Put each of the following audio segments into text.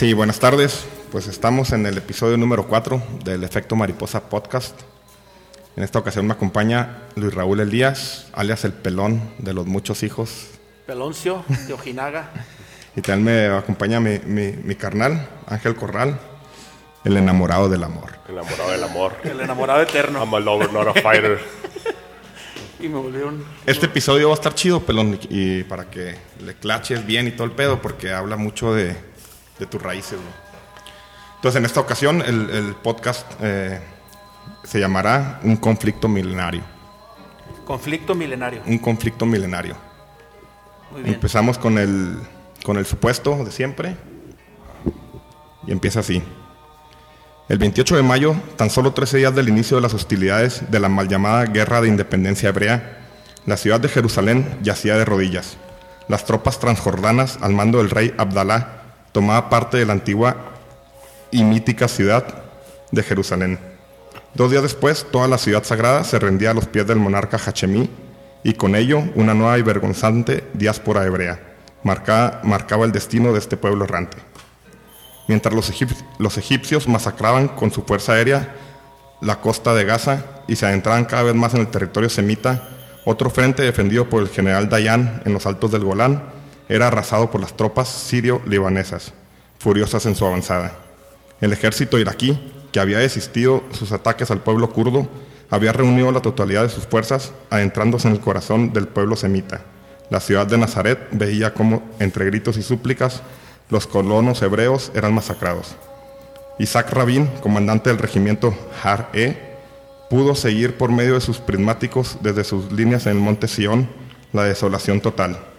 Sí, buenas tardes. Pues estamos en el episodio número 4 del Efecto Mariposa Podcast. En esta ocasión me acompaña Luis Raúl Elías, alias el pelón de los muchos hijos. Peloncio de Ojinaga. y también me acompaña mi, mi, mi carnal, Ángel Corral, el enamorado del amor. El enamorado del amor. El enamorado eterno. I'm a lover, not a fighter. Y me volvieron. Este episodio va a estar chido, pelón, y, y para que le claches bien y todo el pedo, porque habla mucho de, de tus raíces. güey. Entonces, en esta ocasión, el, el podcast eh, se llamará Un conflicto milenario. Conflicto milenario. Un conflicto milenario. Muy bien. Empezamos con el, con el supuesto de siempre. Y empieza así. El 28 de mayo, tan solo 13 días del inicio de las hostilidades de la mal llamada Guerra de Independencia Hebrea, la ciudad de Jerusalén yacía de rodillas. Las tropas transjordanas al mando del rey Abdalá tomaba parte de la antigua y mítica ciudad de Jerusalén. Dos días después, toda la ciudad sagrada se rendía a los pies del monarca Hachemí y con ello una nueva y vergonzante diáspora hebrea marcaba, el destino de este pueblo errante. Mientras los, los egipcios masacraban con su fuerza aérea la costa de Gaza y se adentraban cada vez más en el territorio semita, otro frente defendido por el general Dayan en los altos del Golán era arrasado por las tropas sirio-libanesas, furiosas en su avanzada. El ejército iraquí, que había desistido sus ataques al pueblo kurdo, había reunido la totalidad de sus fuerzas, adentrándose en el corazón del pueblo semita. La ciudad de Nazaret veía cómo, entre gritos y súplicas, los colonos hebreos eran masacrados. Isaac Rabin, comandante del regimiento Har-E, pudo seguir por medio de sus prismáticos desde sus líneas en el monte Sión la desolación total.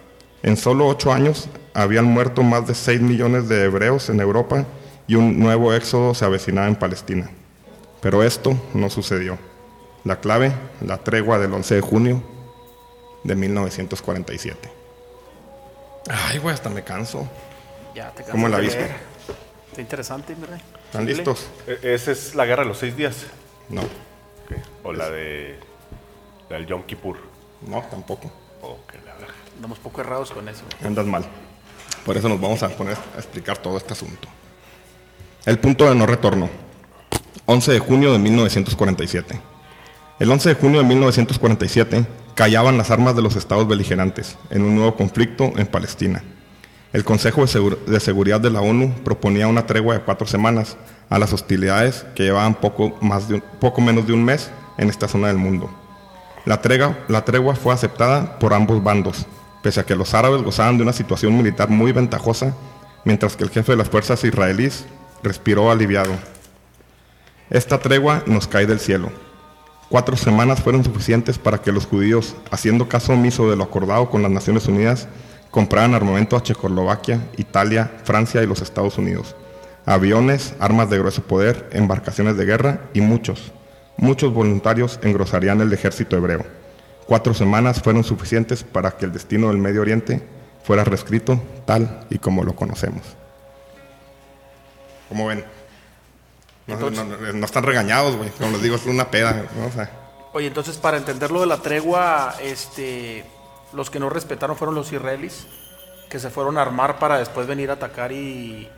En solo ocho años habían muerto más de 6 millones de hebreos en Europa y un nuevo éxodo se avecinaba en Palestina. Pero esto no sucedió. La clave, la tregua del 11 de junio de 1947. Ay, güey, hasta me canso. Ya te ¿Cómo la cansas de viste? Está interesante, mi rey. ¿Están listos? E- Esa es la guerra de los seis días. No. O la de. La del Yom Kippur. no, tampoco. Ok, la verga. Andamos poco errados con eso. Andas mal. Por eso nos vamos a poner a explicar todo este asunto. El punto de no retorno. 11 de junio de 1947. El 11 de junio de 1947 callaban las armas de los estados beligerantes en un nuevo conflicto en Palestina. El Consejo de, Segur- de Seguridad de la ONU proponía una tregua de cuatro semanas a las hostilidades que llevaban poco, más de un- poco menos de un mes en esta zona del mundo. La tregua, la tregua fue aceptada por ambos bandos, pese a que los árabes gozaban de una situación militar muy ventajosa, mientras que el jefe de las fuerzas israelíes respiró aliviado. Esta tregua nos cae del cielo. Cuatro semanas fueron suficientes para que los judíos, haciendo caso omiso de lo acordado con las Naciones Unidas, compraran armamento a Checoslovaquia, Italia, Francia y los Estados Unidos. Aviones, armas de grueso poder, embarcaciones de guerra y muchos, muchos voluntarios engrosarían el ejército hebreo. Cuatro semanas fueron suficientes para que el destino del Medio Oriente fuera reescrito tal y como lo conocemos. ¿Cómo ven? No, Entonces- no- no- no están regañados, güey. Como les digo, es una peda. ¿no? O sea, Oye, entonces para entender lo de la tregua, este, los que no respetaron fueron los israelíes, que se fueron a armar para después venir a atacar y-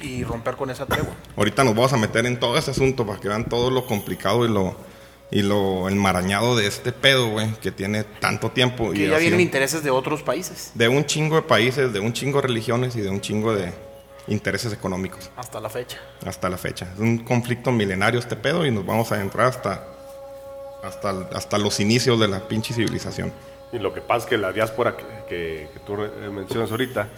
y romper con esa tregua. ahorita nos vamos a meter en todo ese asunto para que vean todo lo complicado y lo, y lo enmarañado de este pedo, güey, que tiene tanto tiempo. Que y ya vienen intereses de otros países, de un chingo de países, de un chingo de religiones y de un chingo de intereses económicos. hasta la fecha. hasta la fecha. Es un conflicto milenario este pedo y nos vamos a entrar hasta, hasta, hasta los inicios de la pinche civilización. Y lo que pasa es que la diáspora que, que- que tú re- mencionas ahorita,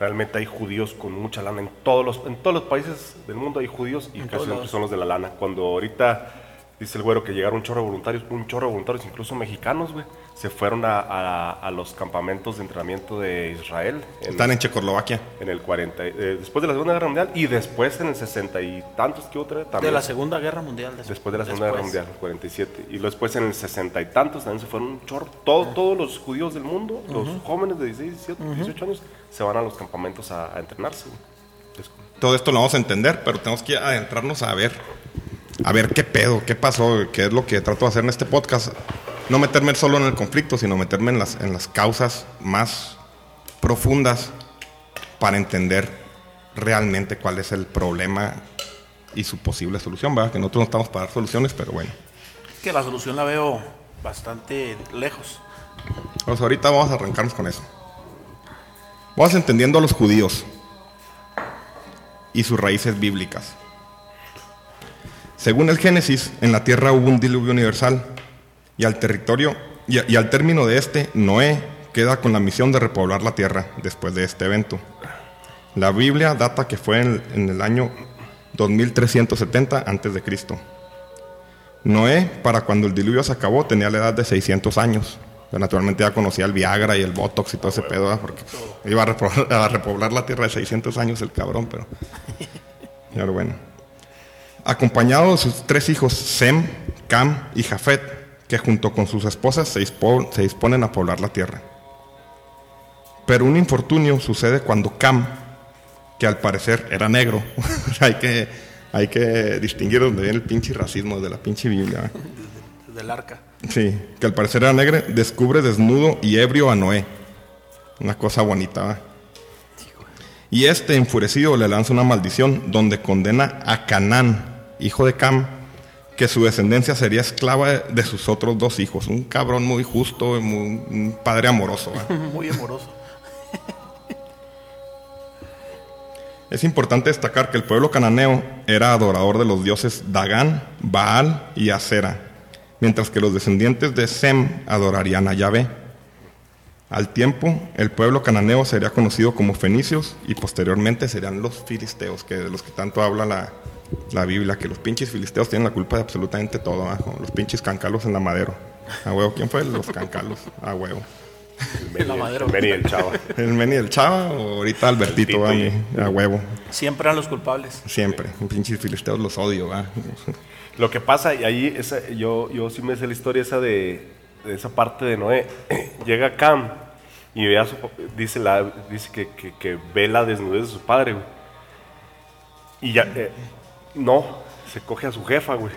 Realmente hay judíos con mucha lana. En todos los, en todos los países del mundo hay judíos y En casi siempre son los de la lana. Cuando ahorita dice el güero que llegaron un chorro de voluntarios, un chorro de voluntarios, incluso mexicanos, güey, se fueron a, a- a los campamentos de entrenamiento de Israel. En, Están en Checoslovaquia. en el 40, eh, después de la Segunda Guerra Mundial y después en el 60 y tantos que otra De también. la Segunda Guerra Mundial. des- Después de la Segunda Guerra después. Mundial, 47. Y después en el 60 y tantos también se fueron un chorro. Todo- Todos los judíos del mundo, los jóvenes de 16, 17, 18 años, se van a los campamentos a, a entrenarse. Todo esto lo vamos a entender, pero tenemos que adentrarnos a ver, a ver qué pedo, qué pasó, qué es lo que trato de hacer en este podcast. No meterme solo en el conflicto, sino meterme en las, en las causas más profundas para entender realmente cuál es el problema y su posible solución, ¿verdad? Que nosotros no estamos para dar soluciones, pero bueno. Que la solución la veo bastante lejos. Pues ahorita vamos a arrancarnos con eso. Vamos entendiendo a los judíos y sus raíces bíblicas. Según el Génesis, en la tierra hubo un diluvio universal y al territorio y, al término de este, Noé queda con la misión de repoblar la tierra después de este evento. La Biblia data que fue en, el año 2370 antes de Cristo. Noé, para cuando el diluvio se acabó, tenía la edad de 600 años. Naturalmente ya conocía el Viagra y el Botox y todo ese pedo, porque iba a repoblar, a repoblar la tierra de 600 años el cabrón, pero... Pero bueno. Acompañado de sus tres hijos, Sem, Cam y Jafet, que junto con sus esposas se, dispo- se disponen a poblar la tierra. Pero un infortunio sucede cuando Cam, que al parecer era negro, hay, que, hay que distinguir donde viene el pinche racismo de la pinche Biblia. ¿eh? Del arca. Sí, que al parecer era negro, descubre desnudo y ebrio a Noé. Una cosa bonita, ¿va? Y este, enfurecido, le lanza una maldición donde condena a Canaán, hijo de Cam, que su descendencia sería esclava de, sus otros dos hijos. Un cabrón muy justo, muy- un padre amoroso. Muy amoroso. Es importante destacar que el pueblo cananeo era adorador de los dioses Dagán, Baal y Acera, mientras que los descendientes de Sem adorarían a Yahvé. Al tiempo, el pueblo cananeo sería conocido como fenicios y posteriormente serían los filisteos, que de los que tanto habla la, la Biblia, que los pinches filisteos tienen la culpa de absolutamente todo, ¿ah? Los pinches cancalos en la madero. A huevo, ¿quién fue? Los cancalos, a huevo. El Meni, La madera. el Meni y el Chava. ¿El Meni del Chava o ahorita Albertito, a huevo? Siempre eran los culpables. Siempre, pinches filisteos los odio, ¿va? Lo que pasa, y ahí esa, yo, yo sí me sé la historia esa de, de esa parte de Noé. Llega Cam y ve a su, dice, la, dice que, que, que ve la desnudez de su padre, güey. Y ya, eh, no, se coge a su jefa, güey.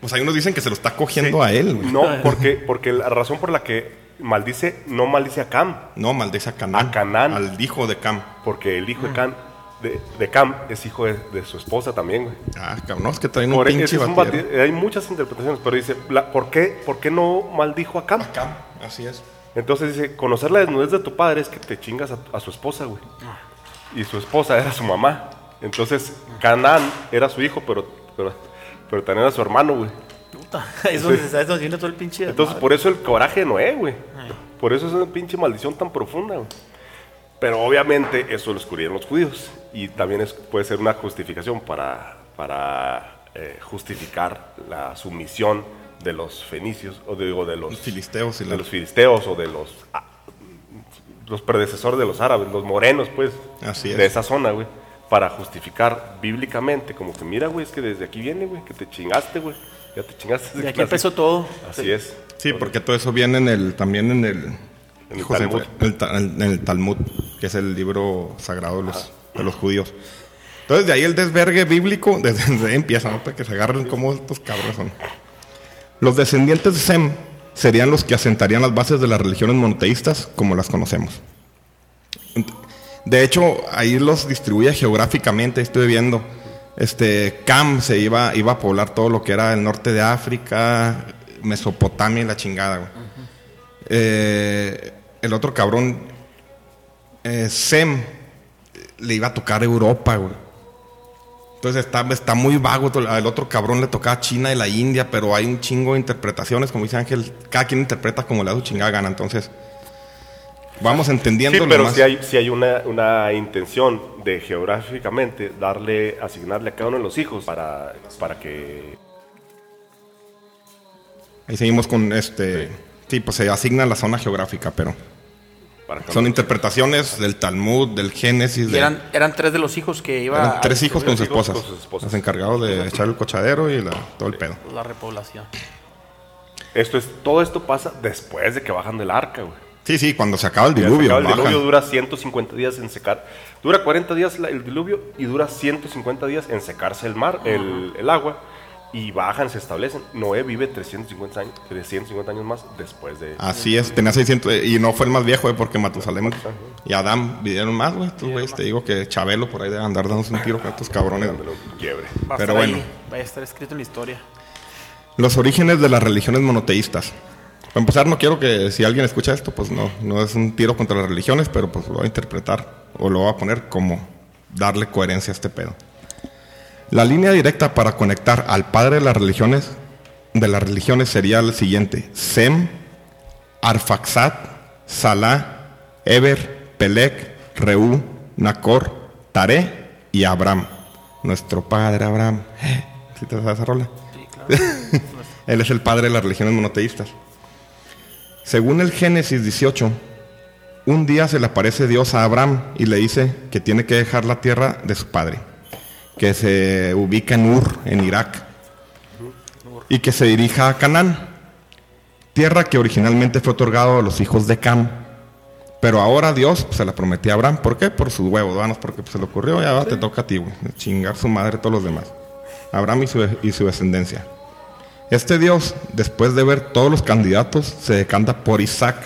Pues hay unos dicen que se lo está cogiendo Sí. a él, güey. No, porque, porque la razón por la que maldice, no maldice a Cam, No, maldice a Canaán. A Canaán. Al hijo de Cam. porque el hijo de Cam, de, de Cam es hijo de, de su esposa también, güey. Ah, cabrón, no, es que traen un Por- pinche ese es un hay muchas interpretaciones, pero dice, la- ¿por, qué, ¿por qué no maldijo a Cam? Cam, así es. Entonces dice, conocer la desnudez de tu padre es que te chingas a, a su esposa, güey. Y su esposa era su mamá. Entonces, Canaán era su hijo, pero, pero, pero también era su hermano, güey. Puta. Es donde, se- es donde viene todo el pinche. Entonces, por eso el coraje de Noé, güey. Por eso es una pinche maldición tan profunda, güey. Pero obviamente eso lo descubrieron los judíos. Y también es, puede ser una justificación para, para eh, justificar la sumisión de los fenicios, o digo, de los Los filisteos y de la- los filisteos o de los ah, los predecesores de los árabes, los morenos, pues, Así es. de esa zona, güey, para justificar bíblicamente, como que mira, güey, es que desde aquí viene, güey, que te chingaste, güey, ya te chingaste. desde De aquí que empezó todo. Así es. Sí, porque todo eso viene en el, también en el, el Talmud. fue. El ta- en el Talmud, que es el libro sagrado de los, de los judíos. Entonces, de ahí el desvergue bíblico, desde, desde ahí empieza, ¿no? Para que se agarren como estos cabros son. Los descendientes de Sem serían los que asentarían las bases de las religiones monoteístas como las conocemos. De hecho, ahí los distribuye geográficamente, estoy viendo. Este, Cam se iba, iba a poblar todo lo que era el norte de África, Mesopotamia y la chingada, güey. Eh, el otro cabrón, eh, Sem, le iba a tocar Europa, güey. Entonces está, está muy vago. Al otro cabrón le tocaba China y la India, pero hay un chingo de interpretaciones. Como dice Ángel, cada quien interpreta como le da su chingada gana. Entonces, vamos entendiendo Sí, lo pero si hay, sí hay una, una intención de geográficamente darle, asignarle a cada uno de los hijos para, para que... Ahí seguimos con este. Sí, pues se asigna la zona geográfica, pero Para son interpretaciones del Talmud, del Génesis. De- eran, eran tres de los hijos que iba eran a tres hijos con sus hijos esposas. con sus esposas. Los encargados de echar el cochadero y la- todo el pedo. la repoblación. Esto es, todo esto pasa después de que bajan del arca, güey. Sí, sí, cuando se acaba el diluvio. acaba el bajan. diluvio dura 150 días en secar. Dura 40 días el diluvio y dura 150 días en secarse el mar, el, el agua. Y bajan, se establecen. Noé vive 350 años, 350 años más después de... Así es, tenía 600. eh, Y no fue el más viejo, eh, porque Matusalem y Adán vivieron más, güey. Estos güeyes, te digo que Chabelo por ahí debe andar dándose un tiro con estos cabrones. quiebre. Pero bueno. ahí, va a estar escrito en la historia. Los orígenes de las religiones monoteístas. Para empezar, no quiero que si alguien escucha esto, pues no, no es un tiro contra las religiones, pero pues lo voy a interpretar o lo voy a poner como darle coherencia a este pedo. La línea directa para conectar al padre de las religiones, de las religiones sería el siguiente: Sem, Arfaxad, Salah, Eber, Pelec, Reú, Nacor, Taré y Abraham. Nuestro padre Abraham. ¿Sí te sabes esa rola? Sí, claro. Él es el padre de las religiones monoteístas. Según el Génesis 18, un día se le aparece Dios a Abraham y le dice que tiene que dejar la tierra de su padre, que se ubica en Ur, en Irak, y que se dirija a Canaán, tierra que originalmente fue otorgado a los hijos de Cam. Pero ahora Dios pues, se la prometió a Abraham. ¿Por qué? Por sus huevos, ¿no? porque pues, se le ocurrió, ya te toca a ti, güey. Chingar su madre todos los demás. Abraham y su, y su descendencia. Este Dios, después de ver todos los candidatos, se decanta por Isaac,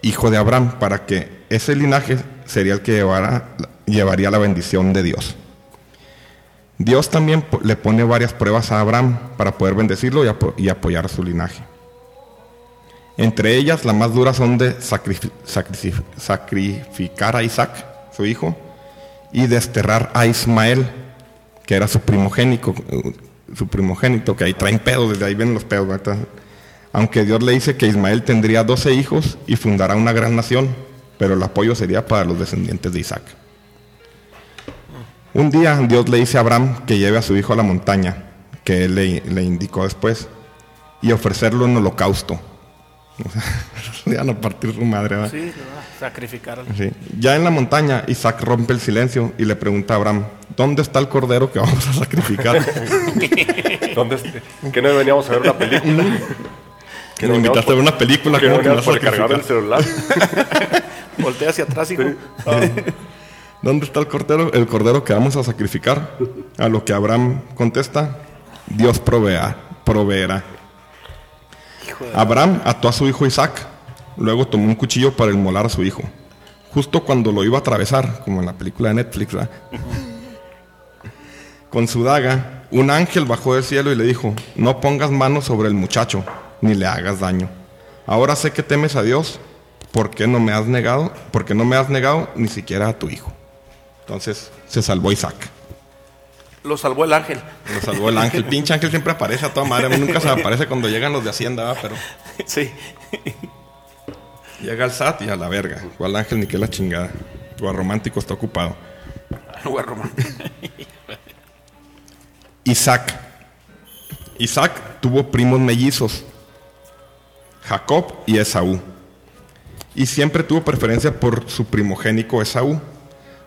hijo de Abraham, para que ese linaje sería el que llevara- llevaría la bendición de Dios. Dios también le pone varias pruebas a Abraham para poder bendecirlo y, apo- y apoyar su linaje. Entre ellas, las más duras son de sacrifi- sacrifi- sacrificar a Isaac, su hijo, y desterrar a Ismael, que era su primogénico, eh, su primogénito, que ahí traen pedos, desde ahí vienen los pedos, ¿verdad? Aunque Dios le dice que Ismael tendría 12 hijos y fundará una gran nación, pero el apoyo sería para los descendientes de Isaac. Un día Dios le dice a Abraham que lleve a su hijo a la montaña, que él le, indicó después, y ofrecerlo en holocausto. O sea, le van a partir su madre, ¿verdad? Sí, sacrificar al- Sí. Ya en la montaña, Isaac rompe el silencio y le pregunta a Abraham, ¿dónde está el cordero que vamos a sacrificar? ¿Dónde ¿Que no veníamos a ver una película? que me invitaste a ver una película, ¿Que no ¿cómo que vas a por el celular? Voltea hacia atrás, hijo. ¿Dónde está el cordero? El cordero que vamos a sacrificar. A lo que Abraham contesta, Dios provea, proveerá. Abraham ató a su hijo Isaac, luego tomó un cuchillo para inmolar a su hijo. Justo cuando lo iba a atravesar, como en la película de Netflix, ¿verdad? Con su daga, un ángel bajó del cielo y le dijo, no pongas manos sobre el muchacho, ni le hagas daño. Ahora sé que temes a Dios, ¿por qué no me has negado? Porque no me has negado ni siquiera a tu hijo. Entonces se salvó Isaac. Lo salvó el ángel. Lo salvó el ángel. Pinche ángel siempre aparece a toda madre. A mí nunca se me aparece cuando llegan los de Hacienda, ¿verdad? pero Sí. Llega el SAT y a la verga. O al ángel ni que la chingada. O a romántico está ocupado. Lugar romano. Isaac. Isaac tuvo primos mellizos, Jacob y Esaú. Y siempre tuvo preferencia por su primogénico Esaú.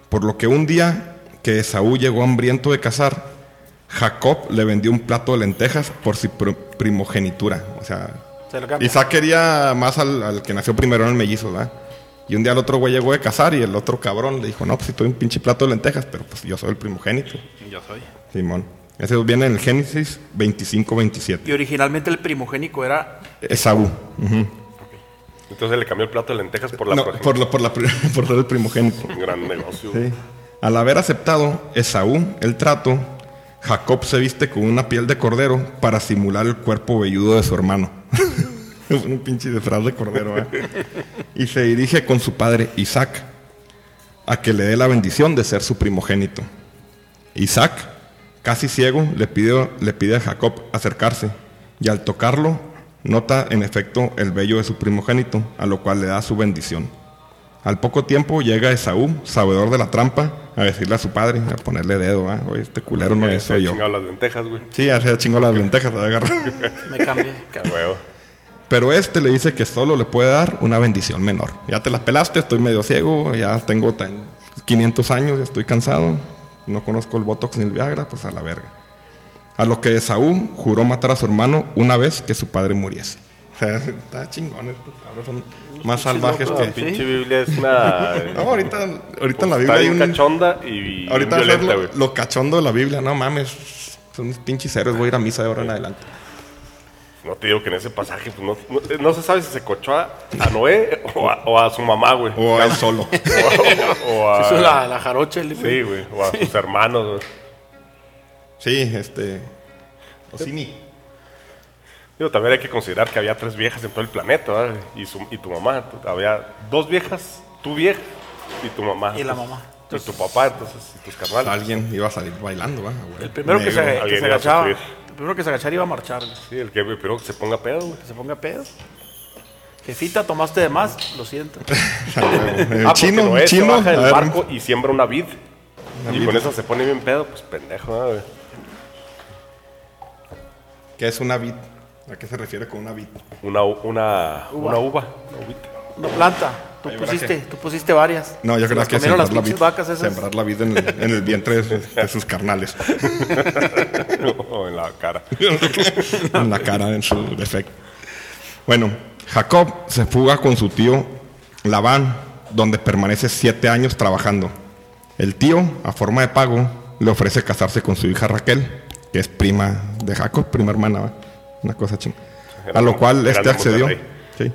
Por lo que un día que Esaú llegó hambriento de cazar, Jacob le vendió un plato de lentejas por su pr- primogenitura. O sea, Se lo cambia. Isaac quería más al, al que nació primero en el mellizo, ¿verdad? Y un día el otro güey llegó de cazar y el otro cabrón le dijo, no, pues si tuve un pinche plato de lentejas, pero pues yo soy el primogénito. Yo soy. Simón. Ese viene en el Génesis 25-27. Y originalmente el primogénico era. Esaú. Entonces le cambió el plato de lentejas por la No, por, la- por, la por ser el primogénito. Un gran negocio. Sí. Al haber aceptado Esaú el trato, Jacob se viste con una piel de cordero para simular el cuerpo velludo de su hermano. Un pinche disfraz de cordero, ¿eh? Y se dirige con su padre Isaac a que le dé la bendición de ser su primogénito. Isaac, casi ciego, le pide, le pide a Jacob acercarse y al tocarlo Nota en efecto el vello de su primogénito, a lo cual le da su bendición. Al poco tiempo llega Esaú, sabedor de la trampa, a decirle a su padre, a ponerle dedo, ¿ah? Oye, este culero no es se soy ha yo. chingado las lentejas, güey. Sí, ya se chingó las lentejas, se. Me cambié. Qué huevo. Pero este le dice que solo le puede dar una bendición menor. Ya te la pelaste, estoy medio ciego, ya tengo tan- 500 años, ya estoy cansado, no conozco el Botox ni el Viagra, pues a la verga. A lo que Esaú juró matar a su hermano una vez que su padre muriese. O sea, está chingón, estos cabros son más salvajes La que... pinche Biblia es una. No, ahorita, ahorita en la Está Biblia hay un... cachonda y Ahorita a violenta, lo, güey. lo cachondo de la Biblia, no mames. Son unos pinches héroes, voy a ir a misa de ahora en adelante. No te digo que en ese pasaje, pues no, no, no se sabe si se cochó a, a Noé o a, o a su mamá, güey. O él solo. O, o a. Es la, la jarocha. el- Sí, güey. O a sus hermanos, güey. Sí, este... Osini. Digo, también hay que considerar que había tres viejas en todo el planeta, ¿verdad? Y, su, y tu mamá. Había dos viejas, tu vieja y tu mamá. Y la mamá. Y tu papá, entonces, y tus carnales. Alguien iba a salir bailando. Güey. El primero que se, que agachaba. El primero que se agachara iba a marchar. güey. Sí, el que primero que se ponga pedo, güey. Que se ponga pedo. Jefita, tomaste de más, lo siento. Ah, chino, Noé se chino. baja del ver, barco y siembra una vid. y con eso se pone bien pedo, pues pendejo, ¿no, güey? ¿Qué es una vid? ¿A qué se refiere con una vid? Una, una, Uva. una uva. Una planta. Tú Ahí pusiste, tú pusiste varias. No, yo creo que las sembrar la vid. vacas esas. Sembrar la vid en el, en el vientre de sus, de sus carnales. o en la cara. en la cara, en su defecto. Bueno, Jacob se fuga con su tío Labán, donde permanece siete años trabajando. El tío, a forma de pago, le ofrece casarse con su hija Raquel, que es prima de Jacob, prima hermana. Una cosa ching. A lo cual este accedió. Sí.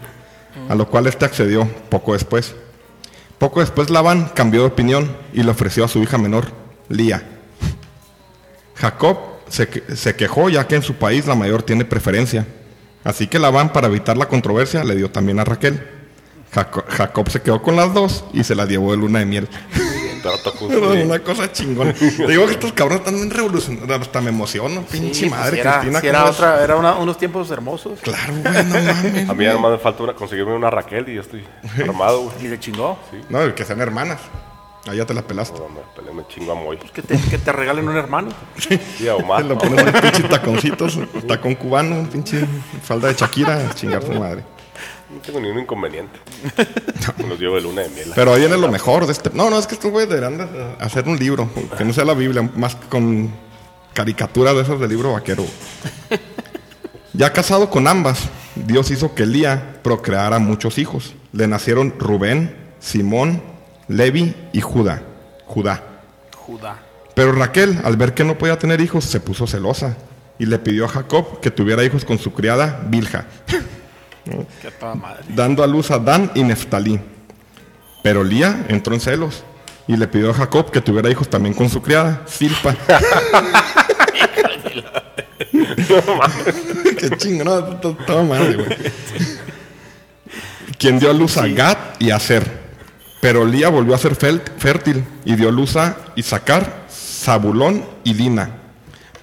A lo cual este accedió poco después. Poco después Labán cambió de opinión y le ofreció a su hija menor, Lía. Jacob se, se quejó ya que en su país la mayor tiene preferencia. Así que Labán, para evitar la controversia, le dio también a Raquel. Jaco- Jacob se quedó con las dos y se las llevó de luna de miel. Justo, güey. Una cosa chingona. Te digo que estos cabrones están bien revolucionarios. Hasta me emociono, pinche Sí, pues, madre. si era, Cristina, si era otra, era una- unos tiempos hermosos. Claro, güey, no mames. A mí nada más me falta una, conseguirme una Raquel y yo estoy armado, güey. Y le chingó. No, el que sean hermanas. Allá te la pelaste. No, me peleé, me chingo a Moy. Que te, que te regalen un hermano. Sí, a Omar. Te lo pones unos pinches taconcitos, tacón cubano, un pinche falda de Shakira, chingar su madre. No tengo ningún inconveniente. Me los llevo de luna de miel. Pero ahí viene lo mejor de este. No, no, es que estos güeyes deberían de hacer un libro, que no sea la Biblia, más con caricaturas de esas de libro vaquero. Ya casado con ambas, Dios hizo que Elía procreara muchos hijos. Le nacieron Rubén, Simón, Levi y Judá. Judá. Judá. Pero Raquel, al ver que no podía tener hijos, se puso celosa y le pidió a Jacob que tuviera hijos con su criada Bilha, Qué toda madre. dando a luz a Dan y Neftalí. Pero Lía entró en celos y le pidió a Jacob que tuviera hijos también con su criada Silpa. Qué chingo, no, to- to- toda madre, güey. Quien dio a luz a Gad y a Ser. Pero Lía volvió a ser fértil y dio luz a Isaacar, Zabulón y Lina.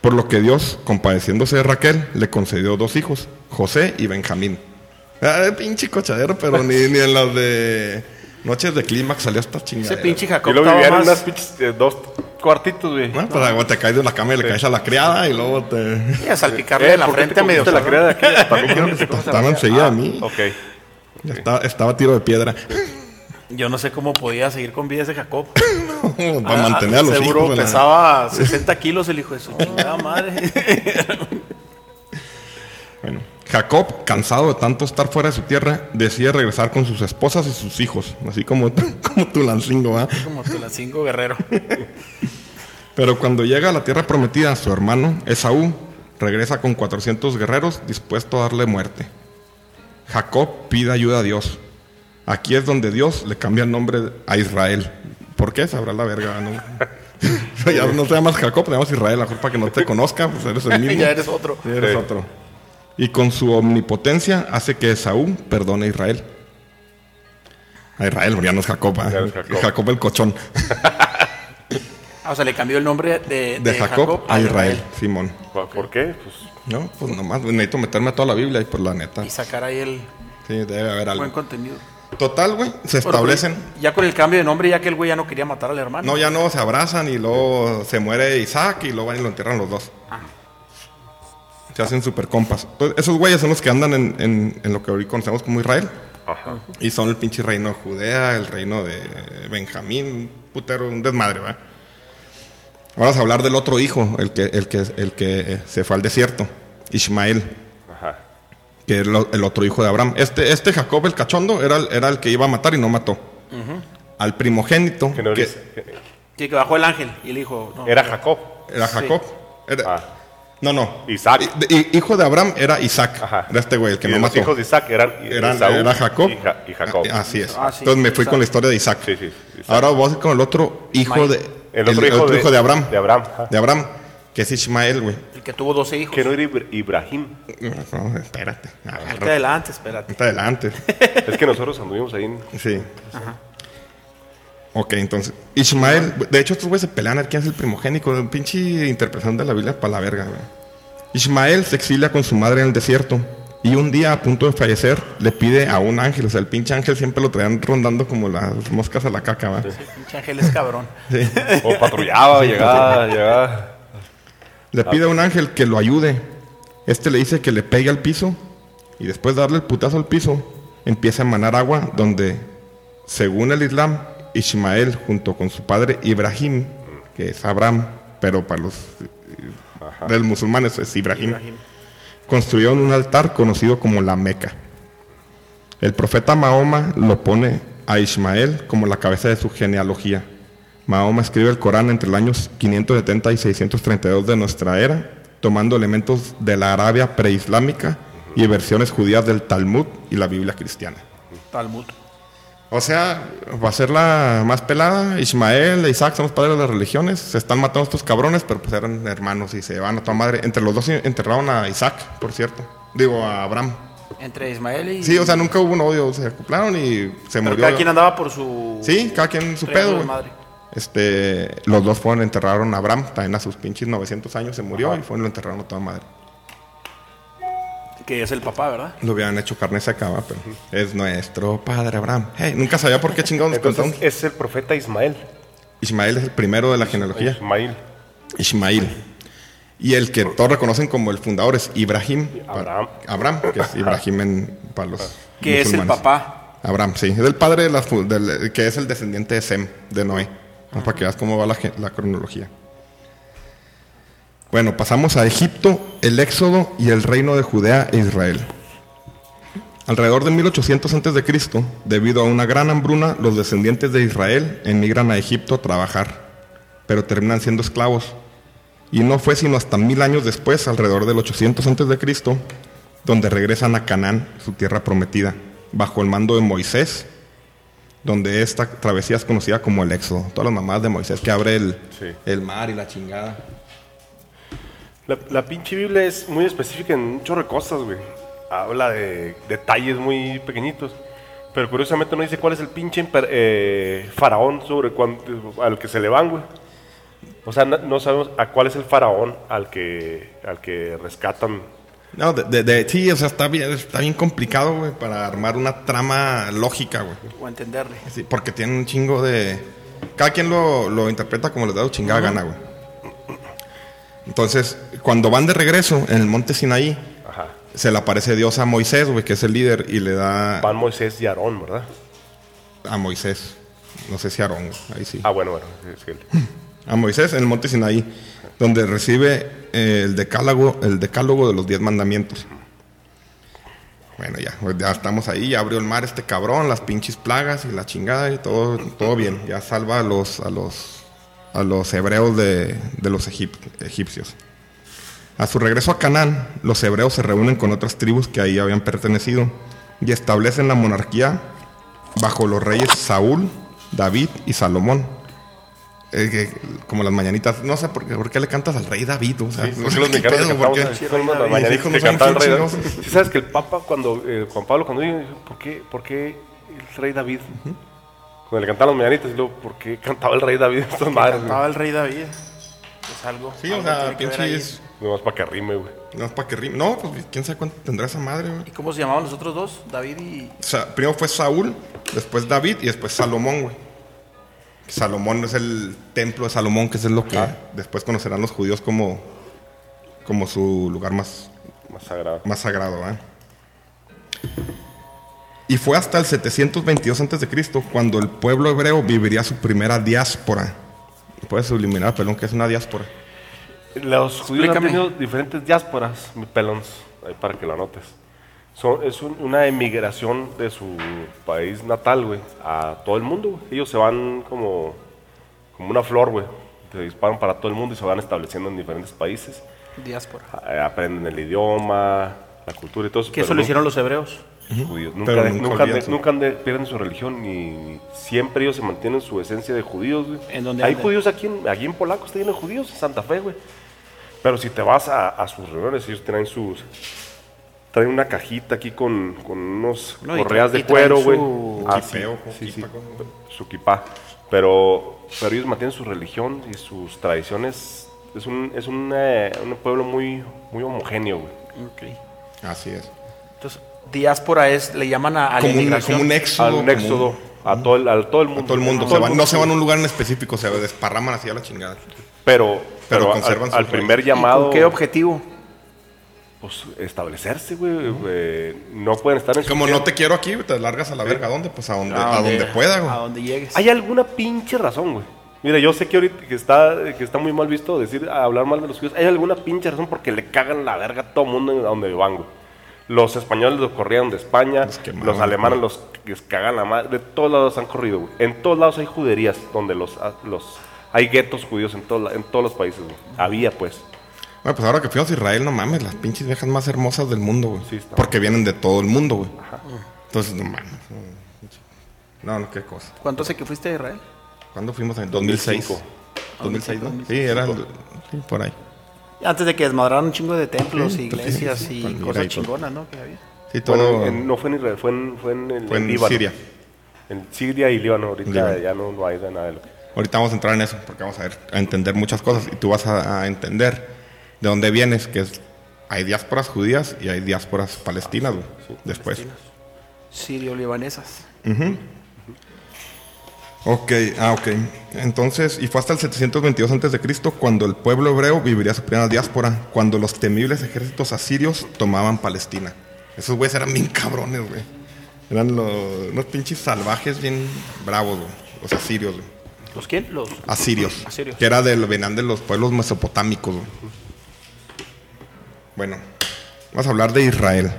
Por lo que Dios, compadeciéndose de Raquel, le concedió dos hijos, José y Benjamín. Ah, pinche cochadero, pero ni, ni en las de Noches de Clímax salió esta chingada. Ese pinche Y Jacob lo estaba vivían en más... unas pinches eh, dos cuartitos, güey. Bueno, pues luego te caes de la cama y le caes a la criada y luego te... Y a salpicarle en la ¿por qué frente te a medio la criada de aquí? También quiero que se coma esa Estaba criada. enseguida Ah, a mí. Ok. Ya estaba, estaba a tiro de piedra. Yo no sé cómo podía seguir con vida ese Jacob. Para mantener a los Ah, Seguro hijos. la- pesaba 60 kilos el hijo de su chingada madre. Bueno, Jacob, cansado de tanto estar fuera de su tierra, decide regresar con sus esposas y sus hijos, así como, como Tulancingo, ¿va? Como Tulancingo Guerrero. Pero cuando llega a la tierra prometida, su hermano, Esaú, regresa con 400 guerreros dispuesto a darle muerte. Jacob pide ayuda a Dios. Aquí es donde Dios le cambia el nombre a Israel. ¿Por qué? Sabrá la verga, ¿no? ya no te llamas Jacob, te llamas Israel. Mejor para que no te conozca, pues eres el mismo. ya eres otro. Sí, eres Sí. otro. Y con su omnipotencia hace que Esaú perdone a Israel. A Israel, porque ya no es Jacob, es Jacob. Jacob el cochón. Ah, o sea, le cambió el nombre de, De, Jacob, a Israel, Simón. ¿Por qué? Pues No, pues nomás necesito meterme a toda la Biblia y por la neta. Y sacar ahí el Sí, debe haber algo. buen contenido. Total, güey, se establecen. pero Ya con el cambio de nombre, ya que el güey ya no quería matar al hermano. No, ya no, se abrazan y luego se muere Isaac y luego van y lo entierran los dos. Ah. Se hacen super compas. Entonces, esos güeyes son los que andan en, en- en lo que hoy conocemos como Israel. Ajá. Y son el pinche reino de Judea, el reino de Benjamín, un putero, un desmadre, ¿verdad? Vamos a hablar del otro hijo, el que, el que, el que eh, se fue al desierto, Ismael, Ajá. que es lo- el otro hijo de Abraham. Este, este Jacob, el cachondo, era, el- era el que iba a matar y no mató. Al primogénito, Que no que dice- que- Sí, que bajó el ángel y le dijo. no. Era Jacob. era Jacob. Era- Ah. No, no. Isaac. I- de- hi- hijo de Abraham era Isaac. Ajá. Era este güey, el que y no los mató. hijos de Isaac eran, Eran- era Jacob. Y, Ja- y Jacob. Ah, Así es. Ah, sí, Entonces me fui Isaac. con la historia de Isaac. Sí, sí, Isaac. Ahora voy con el otro hijo Ismael. de. El otro hijo de- de Abraham. de Abraham, ajá. De Abraham, que es Ismael, güey. El que tuvo 12 hijos. Que no era Ibra- Ibrahim. No, espérate. Ahorita Agarra. adelante, espérate. Está adelante. es que nosotros anduvimos ahí en... Sí. Ok, entonces. Ismael. De hecho, estos güeyes se pelean a ver quién es el primogénico. Pinche interpretación de la Biblia para la verga, güey. Ismael se exilia con su madre en el desierto. Y un día, a punto de fallecer, le pide a un ángel. O sea, el pinche ángel siempre lo traían rondando como las moscas a la caca, ¿va? Pinche ángel es cabrón. Sí. O patrullaba, llegaba, llegaba. Le pide a un ángel que lo ayude. Este le dice que le pegue al piso. Y después de darle el putazo al piso, empieza a emanar agua donde, según el Islam, Ismael, junto con su padre Ibrahim, que es Abraham, pero para los eh, del musulmanes es Ibrahim, construyeron un altar conocido como la Meca. El profeta Mahoma lo pone a Ismael como la cabeza de su genealogía. Mahoma escribe el Corán entre los años 570 y 632 de nuestra era, tomando elementos de la Arabia preislámica y versiones judías del Talmud y la Biblia cristiana. Talmud. O sea, va a ser la más pelada. Ismael e Isaac son los padres de las religiones. Se están matando estos cabrones, pero pues eran hermanos y se van a toda madre. Entre los dos enterraron a Isaac, por cierto. Digo, a Abraham. Entre Ismael y. Sí, o sea, nunca hubo un odio. Se acoplaron y se Pero murió. cada quien andaba por su. Sí, cada quien su pedo, madre. Este, los dos fueron, enterraron a Abraham, también a sus pinches 900 años se murió y fueron y lo enterraron a toda madre. Que es el papá, ¿verdad? Lo hubieran hecho carne seca, pero es nuestro padre Abraham. Hey, nunca sabía por qué chingados nos Entonces contaron. es el profeta Ismael. Ismael es el primero de la genealogía. Ismael. Ismael. Y el que todos reconocen como el fundador es Ibrahim. Abraham. Abraham, que es Ibrahim en, para los Que es el papá. Abraham, sí. Es el padre de la, fu- del- que es el descendiente de Sem, de Noé. Para que veas cómo va la, ge- la cronología. Bueno, pasamos a Egipto, el Éxodo y el reino de Judea e Israel. Alrededor de 1800 a.C., debido a una gran hambruna, los descendientes de Israel emigran a Egipto a trabajar, pero terminan siendo esclavos. Y no fue sino hasta mil años después, alrededor del 800 a.C., donde regresan a Canaán, su tierra prometida, bajo el mando de Moisés, donde esta travesía es conocida como el Éxodo. Todas las mamás de Moisés que abre el, Sí. el mar y la chingada. La, la pinche Biblia es muy específica en un chorro de cosas, güey. Habla de detalles muy pequeñitos. Pero curiosamente no dice cuál es el pinche eh, faraón sobre cuánto, al que se le van, güey. O sea, no, no sabemos a cuál es el faraón al que, al que rescatan. No, de, de- de- sí, o sea, está bien, está bien complicado, güey, para armar una trama lógica, güey. O entenderle. Sí, porque tiene un chingo de... Cada quien lo, lo interpreta como les da su chingada gana, güey. Entonces, cuando van de regreso en el monte Sinaí, Ajá. se le aparece Dios a Moisés, güey, que es el líder, y le da Van Moisés y Aarón, ¿verdad? a Moisés. No sé si Aarón, ahí sí. Ah, bueno, bueno. sí, A Moisés en el monte Sinaí, donde recibe eh, el decálogo, el decálogo de los diez mandamientos. Bueno, ya, ya estamos ahí, ya abrió el mar este cabrón, las pinches plagas y la chingada y todo, todo bien. Ya salva a los, a los, a los hebreos de, de los egip- egipcios. A su regreso a Canaán, los hebreos se reúnen con otras tribus que ahí habían pertenecido y establecen la monarquía bajo los reyes Saúl, David y Salomón. Eh, que- como las mañanitas, no sé por qué, por qué le cantas al rey David, o sea, Sí, no porque sé los qué mexicanos pedo, le ¿por cantamos qué? así, son las mañanitas que el rey. David. Sí, sabes que el Papa, cuando eh, Juan Pablo, cuando dijo, ¿por qué, ¿por qué el rey David? Cuando le cantaban los mañanitas, y luego, ¿por qué cantaba el rey David estas madres? güey? Cantaba el rey David. Es algo. Sí, o sea, ahí. pinches. Nomás para que rime, güey. No es para que rime. No, pues quién sabe cuánto tendrá esa madre, güey. ¿Y cómo se llamaban los otros dos? David y. Primero fue Saúl, después David y después Salomón, güey. Salomón es el templo de Salomón, que es lo que después conocerán los judíos como, como su lugar más, Más sagrado. más sagrado. ¿eh? Y fue hasta el 722 a.C. cuando el pueblo hebreo viviría su primera diáspora. Puedes subliminar, pelón, que es una diáspora. Los judíos han tenido diferentes diásporas, mi pelons, ahí para que lo anotes. Son, es un- una emigración de su país natal, güey, a todo el mundo, güey. Ellos se van como, como una flor, güey. Se disparan para todo el mundo y se van estableciendo en diferentes países. Diáspora. Eh, Aprenden el idioma, la cultura y todo eso. Que eso lo hicieron los hebreos. Judíos. Nunca, Pero de- nunca nunca, de- olvidan su- nunca de- pierden su religión y siempre ellos se mantienen su esencia de judíos, güey. ¿En dónde Hay judíos aquí en, aquí en Polaco, está lleno de judíos, en Santa Fe, güey. Pero si te vas a, a sus reuniones, ellos traen sus... Traen una cajita aquí con, con unos No, correas de cuero, güey. su- Ah, Quipeo, sí, sí, sí, kipa, ¿cómo? su kipá. Pero, pero ellos mantienen su religión y sus tradiciones. Es un, es un, eh, un pueblo muy, muy homogéneo, güey. Ok. Así es. Diáspora es, le llaman a, a la Como un, como un éxodo. Al a, todo el, a todo el mundo. a todo el mundo. A Se no se van a un lugar en específico, se desparraman así a la chingada. Pero, Pero pero, conservan al, primer ¿Y llamado, ¿Con qué objetivo? pues establecerse, güey. eh, no pueden estar en su Como no tierra. te quiero aquí, te largas a la verga. ¿A dónde? Pues a donde, a donde- donde pueda, güey. A donde llegues. Hay alguna pinche razón, güey. Mira, yo sé que ahorita que está, que está muy mal visto decir, hablar mal de los judíos. Hay alguna pinche razón porque le cagan la verga a todo mundo en donde van, güey. Los españoles los corrieron de España, Los los, quemaban, alemanes los les cagan la madre. De todos lados han corrido, güey. En todos lados hay juderías donde los, los hay guetos judíos en, todos la- en todos los países, güey. Había, pues. Bueno, pues ahora que fuimos a Israel, no mames, las pinches viejas más hermosas del mundo, güey. Sí, está Porque vienen de todo el mundo, güey. Entonces, no mames. No, no, qué cosa. ¿Cuánto hace que fuiste a Israel? ¿Cuándo fuimos? En 2006. 2006, ¿no? Sí, era el- sí, por ahí. Antes de que desmadraran un chingo de templos, Sí, iglesias sí, y cosas y todo. chingonas, ¿no? Que había. Sí, todo. Bueno, en- no fue en Israel, fue en, fue en, el- Fue en Líbano. Siria. En Siria y Líbano. Ahorita Líbano. ya no, no hay de nada de lo que... Ahorita vamos a entrar en eso, porque vamos a, ver, a entender muchas cosas. Y tú vas a, a entender de dónde vienes, que es. Hay diásporas judías y hay diásporas palestinas, güey. después. Sirio-libanesas. Ok, ah, ok. Entonces, y fue hasta el 722 a.C. cuando el pueblo hebreo viviría su primera diáspora, cuando los temibles ejércitos asirios tomaban Palestina. Esos güeyes eran bien cabrones, güey. Eran los, unos pinches salvajes bien bravos, güey. Los asirios, güey. ¿Los quién? Los. Asirios. Asirios. Que era del, venían de los pueblos mesopotámicos, güey. Bueno, vamos a hablar de Israel.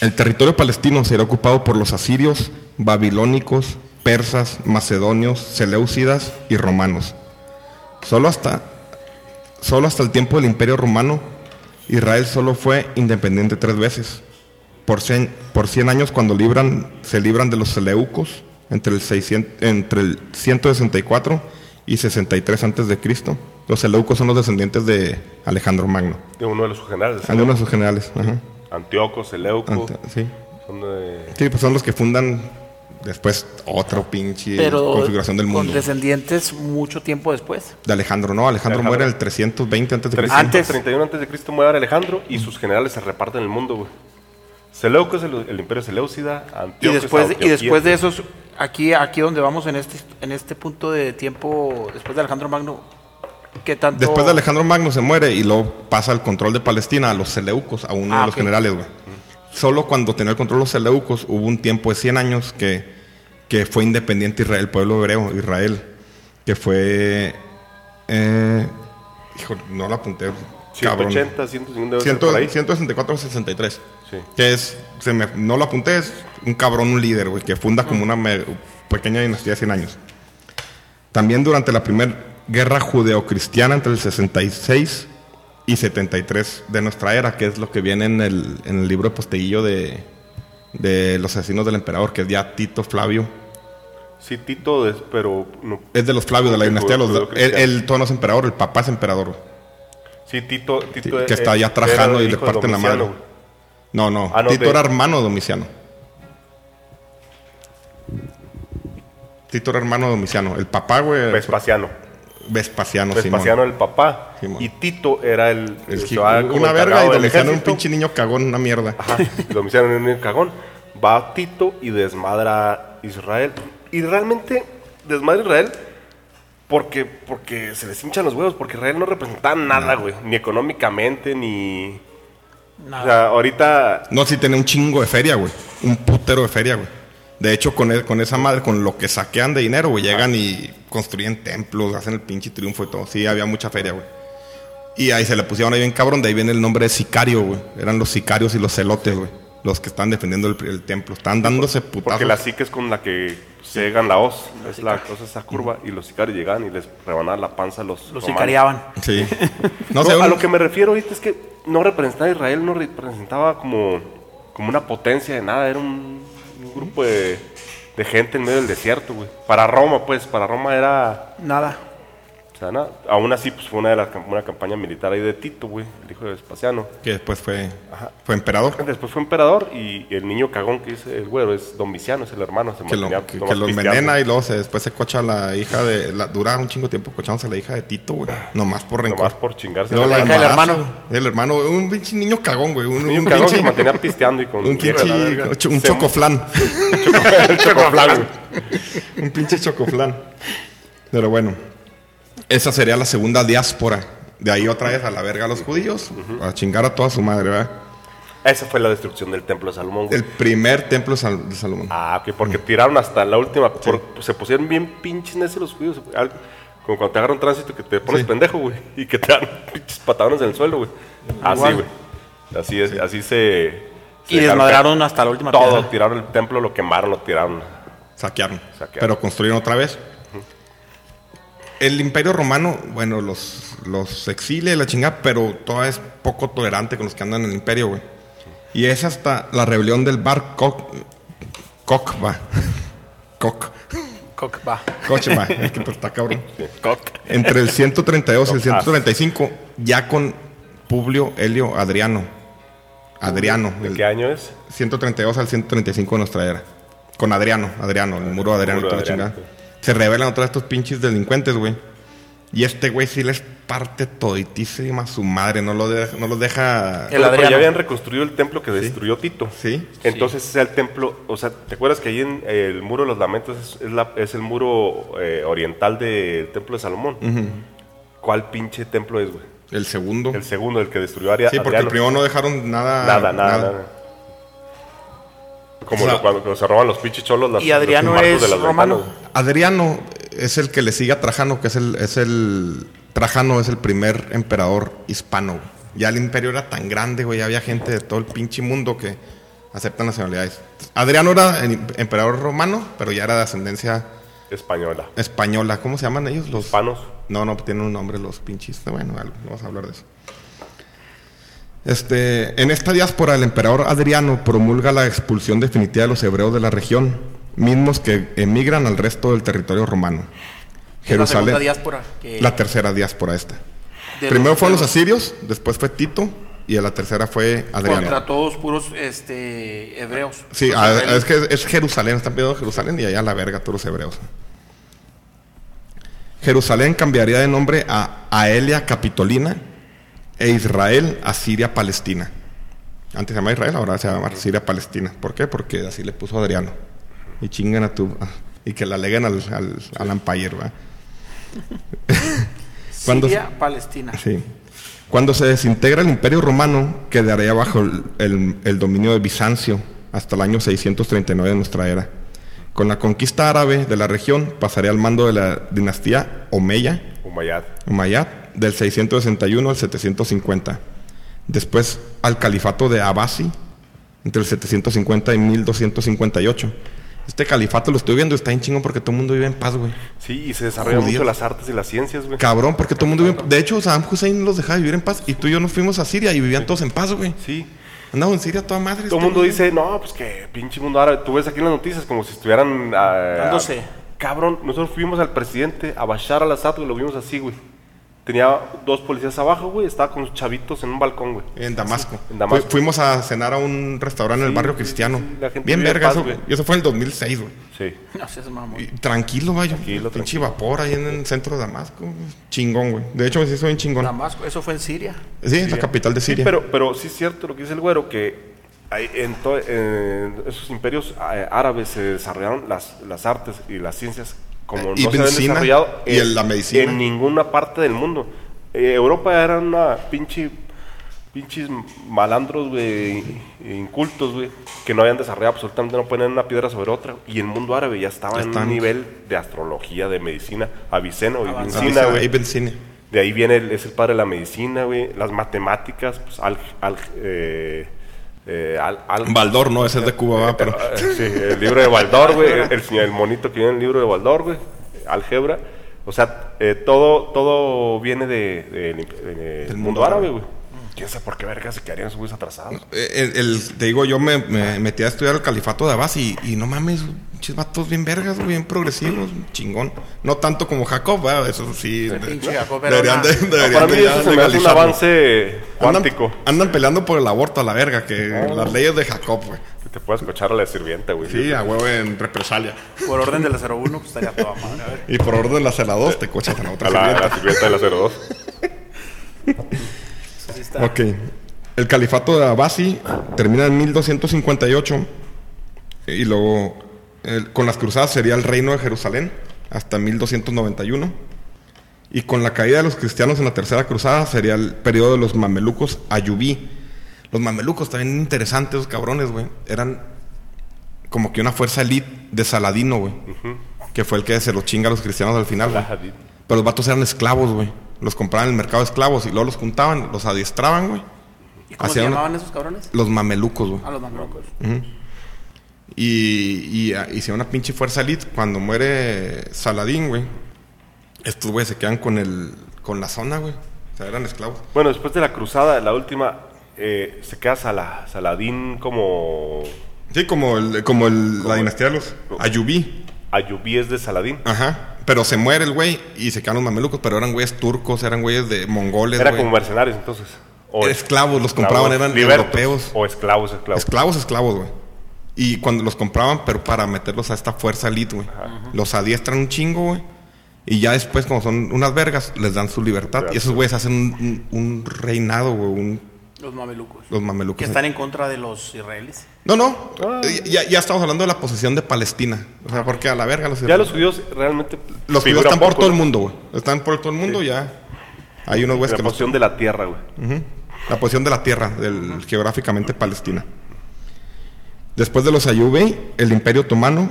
El territorio palestino será ocupado por los asirios, babilónicos, persas, macedonios, seleucidas y romanos. Solo hasta, solo hasta el tiempo del Imperio Romano, Israel solo fue independiente tres veces. Por 100, por 100 años cuando libran, se libran de los seleucos entre el, 600 entre el 164 y 63 antes de Cristo. Los seleucos son los descendientes de Alejandro Magno. De uno de generales. De sus generales. ajá. Antíoco, Seleuco. Sí. Son de... Sí, pues son los que fundan después otro pinche Pero configuración del con mundo. descendientes mucho tiempo después. De Alejandro, no, Alejandro, Alejandro. muere en el 320 antes de Cristo. 331 antes de Cristo muere Alejandro y sus generales se reparten el mundo, güey. Seleuco es el, el imperio seleucida, Y Antíoco es después, de, y después de esos, aquí, aquí donde vamos en este, en este punto de tiempo, después de Alejandro Magno, ¿qué tanto? Después de Alejandro Magno se muere y luego pasa el control de Palestina a los seleucos, a uno Ah, de los ok. generales, güey. Solo cuando tenía el control los seleucos hubo un tiempo de 100 años que, que fue independiente Israel, el pueblo hebreo, Israel, que fue... Eh, hijo, no lo apunté. cabrón. 180, 150 debe ser Ciento- por ahí. 164 63. Sí. Que es, se me- no lo apunté, es un cabrón, un líder, güey, que funda como una me- pequeña dinastía de 100 años. También durante la primera guerra judeocristiana entre el 66 y 73 de nuestra era, que es lo que viene en el, en el libro de posteguillo de, de los asesinos del emperador, que es ya Tito Flavio. Sí, Tito, es- pero no- Es de los Flavios, de la dinastía de los... Él, él todavía no es emperador, el papá es emperador. sí, Tito, Tito Sí, que está ya trajando y le parten la mano. No, no, Ah, Tito de- era hermano de Domiciano. Tito era hermano de Domiciano. El papá, güey. Vespasiano. Vespasiano, Vespasiano Simón. el papá. Simón. Y Tito era el... El que ji- estaba como una verga y Domiciano un pinche niño cagón, una mierda. Ajá, Domiciano en el cagón. Va Tito y desmadra a Israel. Y realmente desmadra a Israel porque, porque se les hinchan los huevos, porque Israel no representaba nada, güey. Ni económicamente, ni... Nada. O sea, ahorita... No, sí tenía un chingo de feria, güey. Un putero de feria, güey. De hecho, con, e- con esa madre, con lo que saquean de dinero, güey, llegan y construyen templos, hacen el pinche triunfo y todo. Sí, había mucha feria, güey. Y ahí se le pusieron ahí bien cabrón, de ahí viene el nombre de sicario, güey. Eran los sicarios y los celotes, güey. Los que están defendiendo el, el templo. Están dándose putazos. Porque la psique es con la que cegan la hoz. Es la cosa, esa curva. Y los sicarios llegaban y les rebanaban la panza a los Los sicariaban. Sí. No, a lo que me refiero ahorita es que no representaba a Israel, no representaba como, como una potencia de nada, era un, un grupo de, de gente en medio del desierto, güey. Para Roma, pues, para Roma era, Nada. O sea, nada. Aún así, pues fue una de las una campaña militar ahí de Tito, güey, el hijo de Vespasiano. Que después fue, fue emperador. Después fue emperador y el niño cagón que dice el güero es Domiciano, es el hermano. Se Que lo, que, que envenena y luego se, después se cocha a la hija de... La, dura un chingo tiempo cochándose a la hija de Tito, güey. Nomás por rencor. Nomás por chingarse. Luego la la hija del embaraza, hermano. El hermano, un pinche niño cagón, güey. Un, niño un cagón pinche, se mantenía pisteando y con un pinche, un chocoflán. el chocoflan, güey. un pinche chocoflán. Pero bueno, esa sería la segunda diáspora. De ahí otra vez a la verga a los judíos, a chingar a toda su madre, ¿verdad? Esa fue la destrucción del templo de Salomón. güey. El primer templo de, Sal- de Salomón. Ah, ok, porque tiraron hasta la última. por- se pusieron bien pinches necios los judíos. Como cuando te agarran tránsito que te pones Sí. pendejo, güey. Y que te dan pinches patadones en el suelo, güey. Así, Igual. güey. Así es, así se. se Y desmadraron hasta la última Todo, piedra. tiraron el templo, lo quemaron, lo tiraron. Saquearon, Saquearon. Pero construyeron otra vez. El imperio romano, bueno, los, los exilia y la chingada, pero todavía es poco tolerante con los que andan en el imperio, güey. Y es hasta la rebelión del Bar Koc- Kokba. Koc. Kokba. Kochba, es que pues, está cabrón. Entre el 132 y el Koc. 135, ya con Publio Helio Adriano. Adriano, ¿De el qué año es? 132 al 135 de nuestra era. Con Adriano, Adriano, el muro de Adriano y muro Adriano, chingada. Se revelan otra de estos pinches delincuentes, güey. Y este güey sí les parte toditísima su madre, no, lo de- no los deja... El Adriano. ya habían reconstruido el templo que destruyó Tito. Sí. Entonces ese es el templo, o sea, ¿te acuerdas que ahí en eh, el muro de los lamentos es, es la- es el muro eh, oriental del templo de Salomón? ¿Cuál pinche templo es, güey? El segundo. El segundo, el que destruyó Aria- sí, porque el Adriano. primero no dejaron nada... Nada, nada, nada. Como O sea, lo- cuando, cuando se roban los pinches cholos las, Y Adriano los es romano. ventanas. Adriano es el que le sigue a Trajano, que es el, es el... Trajano es el primer emperador hispano. Ya el imperio era tan grande, güey. Había gente de todo el pinche mundo que aceptan nacionalidades. Adriano era el emperador romano, pero ya era de ascendencia Española. española. ¿Cómo se llaman ellos? Los Hispanos. No, no, tienen un nombre los pinches. Bueno, algo, no vamos a hablar de eso. Este, en esta diáspora, el emperador Adriano promulga la expulsión definitiva de los hebreos de la región, mismos que emigran al resto del territorio romano. Es La Jerusalén, diáspora. que- la tercera diáspora esta. de Primero los- fueron los asirios, después fue Tito y a la tercera fue Adriano. Contra todos puros este, hebreos. Sí, a- es que es Jerusalén, están pidiendo Jerusalén y allá la verga todos los hebreos. Jerusalén cambiaría de nombre a Aelia Capitolina e Israel a Siria Palestina. Antes se llamaba Israel, ahora se llama Siria Palestina. ¿Por qué? Porque así le puso Adriano. Y chingan a tu... Y que la aleguen al, al, al Empire, ¿va? Cuando- Siria, Palestina. Sí. Cuando se desintegra el Imperio Romano, quedaría bajo el, el- el dominio de Bizancio hasta el año 639 de nuestra era. Con la conquista árabe de la región, pasaría al mando de la dinastía Omeya, Umayyad. Umayyad, del 661 al 750. Después al califato de Abasi, entre el 750 y 1258. Este califato lo estoy viendo, está en chingo porque todo el mundo vive en paz, güey. Sí, y se desarrollan mucho las artes y las ciencias, güey. Cabrón, porque todo el mundo vive en De hecho, Saddam Hussein los dejaba vivir en paz. Y tú y yo nos fuimos a Siria y vivían todos en paz, güey. Sí. Andamos en Siria toda madre. Todo el este mundo dice, no, pues que pinche mundo árabe. Tú ves aquí en las noticias como si estuvieran... ah, Dándose. Cabrón, nosotros fuimos al presidente, a Bashar al-Assad, y lo vimos así, güey. Tenía dos policías abajo, güey, estaba con sus chavitos en un balcón, güey. En Damasco. En Damasco. Fu- fuimos a cenar a un restaurante en el Sí, barrio sí, cristiano. sí, sí, la gente Bien en verga eso. güey. Y eso fue en el 2006, güey. Sí. No seas mamón. Y Tranquilo, vaya. Tranquilo, Pinche tranquilo. vapor ahí en el centro de Damasco. Chingón, güey. De hecho, sí soy un chingón. Damasco, eso fue en Siria. Sí, es la capital de Sí, Siria. pero, pero sí es cierto lo que dice el güero, que hay- en, en esos imperios eh, árabes se desarrollaron las, las artes y las ciencias como Y no se habían desarrollado y en la medicina. en ninguna parte del mundo. Eh, Europa era una pinche pinches malandros, güey, incultos, güey, que no habían desarrollado absolutamente, no ponían una piedra sobre otra. Y el mundo árabe ya estaba Ya en un nivel de astrología, de medicina, Avicena o Benzine. De ahí viene, el- es el padre de la medicina, güey. Las matemáticas, pues, al, al, eh, eh, al- al- Baldor, no, ese es de Cuba, va, pero. sí, el libro de Baldor, güey. El, el monito que viene en el libro de Baldor, güey. Álgebra. O sea, eh, todo, todo viene de- de- del mundo árabe, güey. ¿Quién sabe por qué verga se quedarían güeyes atrasados? Eh, El, el- te digo, yo me, me metí a estudiar el califato de Abbas y, y no mames, pinches vatos bien vergas, güey, bien progresivos, chingón. No tanto como Jacob, ¿verdad? eso sí. de- Jacob deberían de, deberían Para mí de ya eso se me hace un avance Andan, cuántico. andan peleando por el aborto a la verga, que las leyes de Jacob, güey. Que te puedes escuchar a la sirvienta, güey. Sí, a huevo en represalia. Por orden de la 01, pues estaría toda madre. A ver. Y por orden de la cela 2 te cochas a la otra A la, a la sirvienta. sirvienta de la 02. Eso sí está. Ok. El califato de Abbasi termina en 1258 y luego el- con las cruzadas sería el reino de Jerusalén hasta 1291 y con la caída de los cristianos en la tercera cruzada sería el periodo de los mamelucos ayubí. Los mamelucos también interesantes, los cabrones, güey. Eran como que una fuerza elite de Saladino, güey. Que fue el que se los chinga a los cristianos al final, güey. Pero los vatos eran esclavos, güey. Los compraban en el mercado de esclavos y luego los juntaban, los adiestraban, güey. ¿Y cómo se llamaban esos cabrones? Los mamelucos, güey. A los mamelucos. Y, y ah, hicieron una pinche fuerza elite. Cuando muere Saladín, güey. Estos güeyes se quedan con el con la zona, güey. O sea, eran esclavos. Bueno, después de la cruzada, la última, eh, se queda Sala- Saladín como Sí, como el, como el, la dinastía de los Ayubí. ayubíes de Saladín. Ajá. Pero se muere el güey y se quedan los mamelucos, pero eran güeyes turcos, eran güeyes de mongoles, Era güey. como mercenarios entonces. O Esclavos, los compraban, eran libertos, europeos. O esclavos, esclavos. Esclavos, esclavos, güey. Y cuando los compraban, pero para meterlos a esta fuerza elite, güey. Los adiestran un chingo, güey. Y ya después, como son unas vergas, les dan su libertad. Y esos güeyes hacen un, un- un reinado, güey. un- Los mamelucos. los mamelucos. Que están en contra de los israelíes. No, no. Ah. Eh, Ya, ya estamos hablando de la posesión de Palestina. O sea, porque a la verga los Ya los judíos realmente Los judíos están por poco, todo el mundo, güey. Están por todo el mundo ya. Hay unos güeyes La que los posición de la tierra, güey. La posición de la tierra, del, geográficamente Palestina. Después de los Ayube, el Imperio Otomano,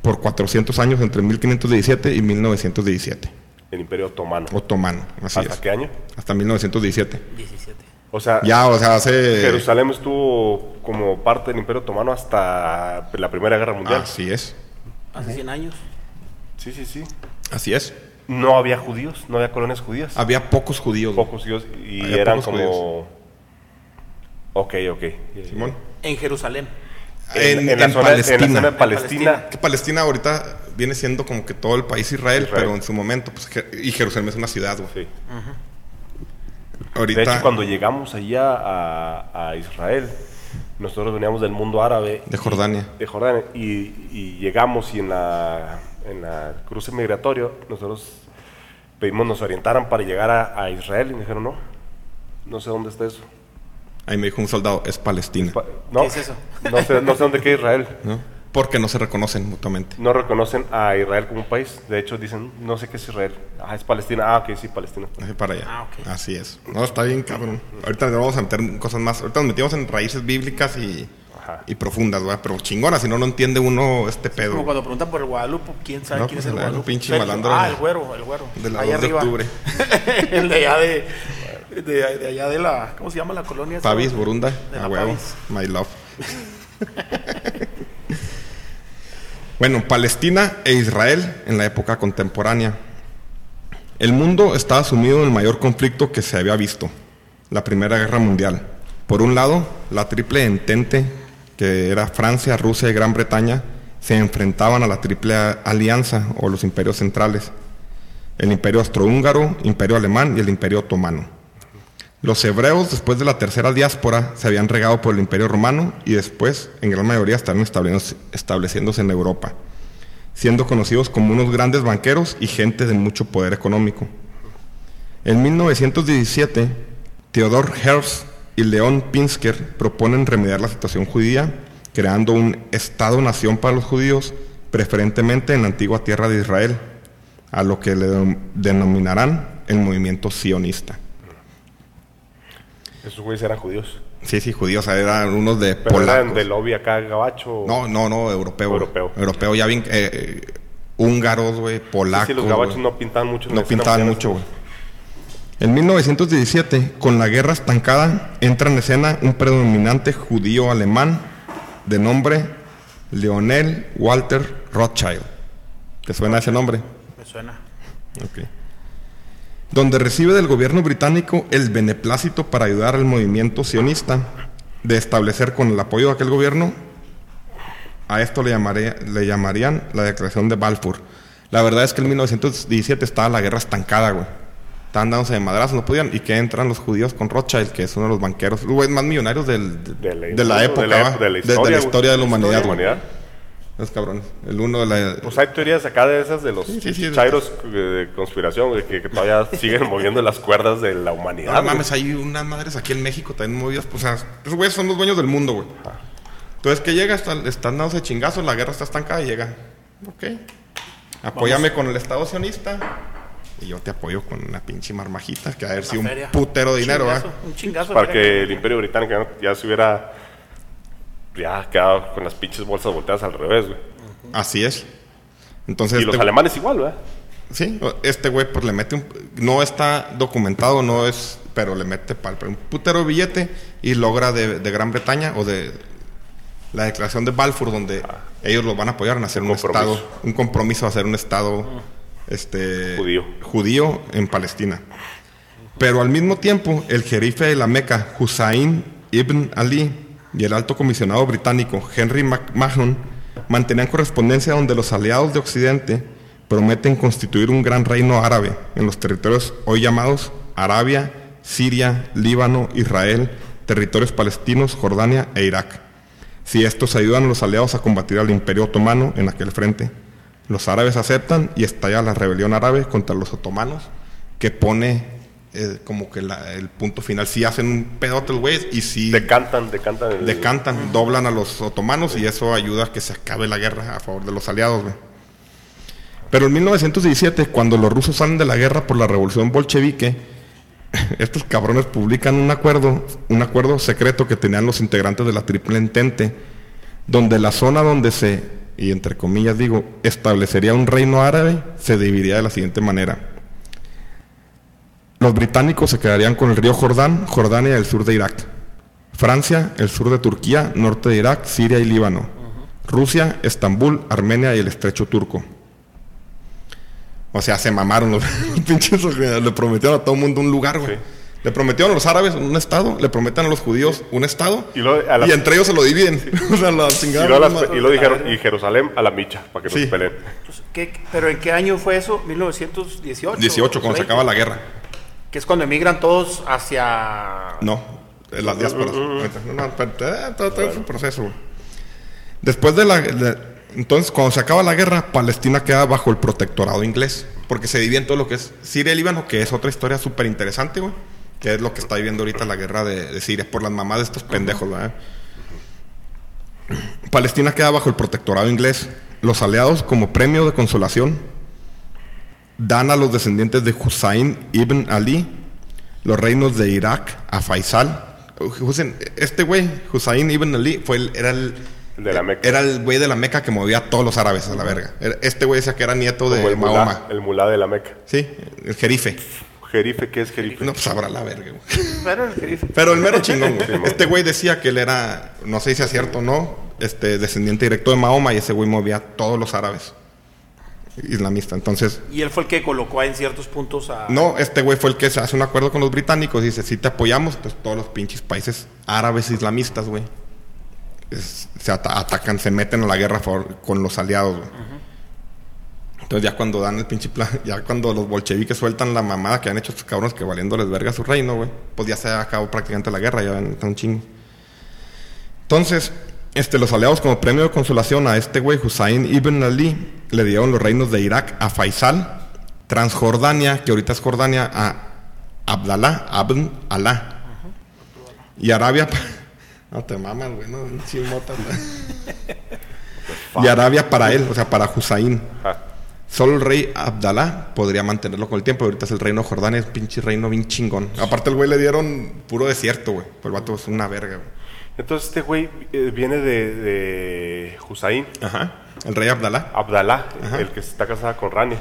por 400 años, entre 1517 y 1917. El Imperio Otomano. Otomano, así ¿Hasta es. qué año? Hasta 1917. 17. O sea, Ya, o sea, hace... Jerusalén estuvo como parte del Imperio Otomano hasta la Primera Guerra Mundial. Así es. Hace 100 años. Sí, sí, sí. Así es. No había judíos, no había colonias judías. Había pocos judíos. Pocos judíos y Había eran como... Ok, ok. Simón. En Jerusalén. En, la en zona, en la Palestina. zona de En Palestina. Palestina. Que Palestina ahorita viene siendo como que todo el país Israel, Israel. pero en su momento, pues, y Jerusalén es una ciudad, güey. Sí. Ahorita, De hecho, cuando llegamos allá a, a Israel, nosotros veníamos del mundo árabe. de Jordania. de Jordania y, y llegamos y en la, en la cruce migratorio nosotros pedimos nos orientaran para llegar a, a Israel y me dijeron no, no sé dónde está eso. Ahí me dijo un soldado, es Palestina. Pa- no, ¿Qué es eso? No sé, no sé dónde queda Israel. ¿no? Porque no se reconocen mutuamente. No reconocen a Israel como un país. De hecho dicen, no sé qué es Israel. Ah, es Palestina. Ah, ok, sí, Palestina. Así para allá. Ah, ok. Así es. No, está bien, cabrón. Ahorita nos vamos a meter cosas más. Ahorita nos metimos en raíces bíblicas y, y profundas, ¿verdad? Pero chingona, si no, no entiende uno este pedo. Como cuando preguntan por el Guadalupe, ¿quién sabe No, quién pues es el el Guadalupe? pinche Sergio. malandro Ah, el güero, el güero. de la Ahí 2 de arriba. octubre. el de allá de, de, de allá de la, ¿cómo se llama la colonia? Pavis, Burunda, De a la huevo. Pavis. My love. bueno, Palestina e Israel en la época contemporánea. El mundo estaba sumido en el mayor conflicto que se había visto, la Primera Guerra Mundial. Por un lado, la triple entente, que era Francia, Rusia y Gran Bretaña, se enfrentaban a la Triple Alianza o los imperios centrales. el imperio austrohúngaro, imperio alemán y el imperio otomano. Los hebreos, después de la tercera diáspora, se habían regado por el imperio romano y después, en gran mayoría, estaban estableciéndose- en Europa, siendo conocidos como unos grandes banqueros y gente de mucho poder económico. En 1917, Theodor Herzl y León Pinsker proponen remediar la situación judía, creando un Estado-nación para los judíos, preferentemente en la antigua tierra de Israel, a lo que le denominarán el movimiento sionista. Esos güeyes eran judíos. Sí, sí, judíos, o sea, eran unos de Pero eran polacos. de lobby acá, gabacho. No, no, no, europeo. Europeo. Europeo, ya bien, eh, eh, húngaros, güey, Sí, polacos. sí, los gabachos güey. no pintaban mucho. en No pintaban mucho, güey. En 1917, con la guerra estancada, entra en escena un predominante judío alemán de nombre Leonel Walter Rothschild. ¿Te suena ese nombre? Me suena. Ok. Donde recibe del gobierno británico el beneplácito para ayudar al movimiento sionista de establecer con el apoyo de aquel gobierno, a esto le, llamaré- le llamarían la declaración de Balfour. La verdad es que en 1917 estaba la guerra estancada, güey. Estaban dándose de madrazos, no podían. Y que entran los judíos con Rothschild, que es uno de los banqueros güey, más millonarios del- de, De la, época, de la, de la De- historia, de la historia humanidad. Los cabrones. El uno de la... Pues hay teorías acá de esas de los Sí, sí, sí. chairos eh, de conspiración, güey, que, que todavía siguen moviendo las cuerdas de la humanidad. No mames, hay unas madres aquí en México también movidas. Pues, o sea, esos güeyes son los dueños del mundo, güey. Entonces, que llega, está- están dándose chingazos, la guerra está estancada y llega. Ok. Apóyame con el Estado sionista. Y yo te apoyo con una pinche marmajita, que a ver si un feria. putero de dinero, Chingazo, ¿va? Un chingazo. Para que el imperio británico ya se hubiera ya quedado con las pinches bolsas volteadas al revés, güey. Así es. Entonces, Y los este- alemanes igual, ¿verdad? Sí, este güey pues le mete un... No está documentado, no es... Pero le mete pal, un putero billete y logra de, de Gran Bretaña o de la declaración de Balfour donde ellos los van a apoyar en hacer un, estado, un compromiso a hacer un estado este, Judío. judío en Palestina. Pero al mismo tiempo, el jerife de la Meca, Hussein ibn Ali, y el alto comisionado británico Henry McMahon mantenían correspondencia donde los aliados de Occidente prometen constituir un gran reino árabe en los territorios hoy llamados Arabia, Siria, Líbano, Israel, territorios palestinos, Jordania e Irak. Si estos ayudan a los aliados a combatir al imperio otomano en aquel frente. Los árabes aceptan y estalla la rebelión árabe contra los otomanos, que pone eh, como que la- el punto final. Si hacen un pedote los güeyes y si Decantan, decantan. el- decantan, doblan a los otomanos y eso ayuda a que se acabe la guerra a favor de los aliados. güey. Pero en 1917, cuando los rusos salen de la guerra por la revolución bolchevique, estos cabrones publican un acuerdo, un acuerdo secreto que tenían los integrantes de la Triple Entente, donde la zona donde se, y entre comillas digo, establecería un reino árabe, se dividiría de la siguiente manera. Los británicos se quedarían con el río Jordán, Jordania y el sur de Irak. Francia, el sur de Turquía, norte de Irak, Siria y Líbano. Rusia, Estambul, Armenia y el estrecho turco. O sea, se mamaron los pinches. Le prometieron a todo el mundo un lugar, güey. Sí. Le prometieron a los árabes un estado, le prometen a los judíos un estado. Y luego a la- y entre ellos se lo dividen. o sea, la Y las- madre. y luego dijeron, y Jerusalén a la micha, para que no Sí. se peleen. Entonces, ¿qué- ¿Pero en qué año fue eso? ¿1918? 18, cuando se 20? acaba la guerra. Que es cuando emigran todos hacia... No, en las diásporas. Ahorita, no, no, espérate, eh, todo, todo es un proceso. güey. Después de la... de- entonces, cuando se acaba la guerra, Palestina queda bajo el protectorado inglés. Porque se divide en todo lo que es Siria y Líbano, que es otra historia súper interesante, güey. Que es lo que está viviendo ahorita la guerra de, de Siria, por las mamás de estos pendejos, ¿verdad? Palestina queda bajo el protectorado inglés. Los aliados, como premio de consolación, dan a los descendientes de Hussein ibn Ali los reinos de Irak a Faisal. Hussein- este güey, Hussein ibn Ali, fue el, era el de la Meca. Era el güey de la Meca que movía a todos los árabes a la verga. Este güey decía que era nieto de el Mahoma. mulá, el mulá de la Meca. Sí, el jerife. Jerife, ¿qué es jerife? No, pues sabrá la verga, güey. Pero el Pero mero chingón, güey. Este güey decía que él era, no sé si es cierto o no, este descendiente directo de Mahoma y ese güey movía a todos los árabes islamistas. Entonces, Y él fue el que colocó en ciertos puntos a... no, este güey fue el que se hace un acuerdo con los británicos y dice, si te apoyamos, pues todos los pinches países árabes islamistas, güey, se ata- atacan, se meten a la guerra favor- con los aliados, güey. Entonces ya cuando dan el pinche plan, ya cuando los bolcheviques sueltan la mamada que han hecho estos cabrones que valiéndoles verga su reino, güey, pues ya se acabó prácticamente la guerra, ya está un chingo. Entonces, este, los aliados como premio de consolación a este güey, Hussein ibn Ali, le dieron los reinos de Irak a Faisal, Transjordania, que ahorita es Jordania, a Abdallah, Abn Alá. Y Arabia, no te mamas, güey, no, chimotas, Y Arabia para él, o sea, para Hussein. Solo el rey Abdalá podría mantenerlo con el tiempo. Ahorita es el reino Jordania, es pinche reino bien chingón. Aparte, el güey le dieron puro desierto, güey. Pues el vato es una verga, güey. Entonces este güey eh, viene de, de Hussein, Ajá. El rey Abdalá. Abdalá, Ajá. el que está casada con Rania.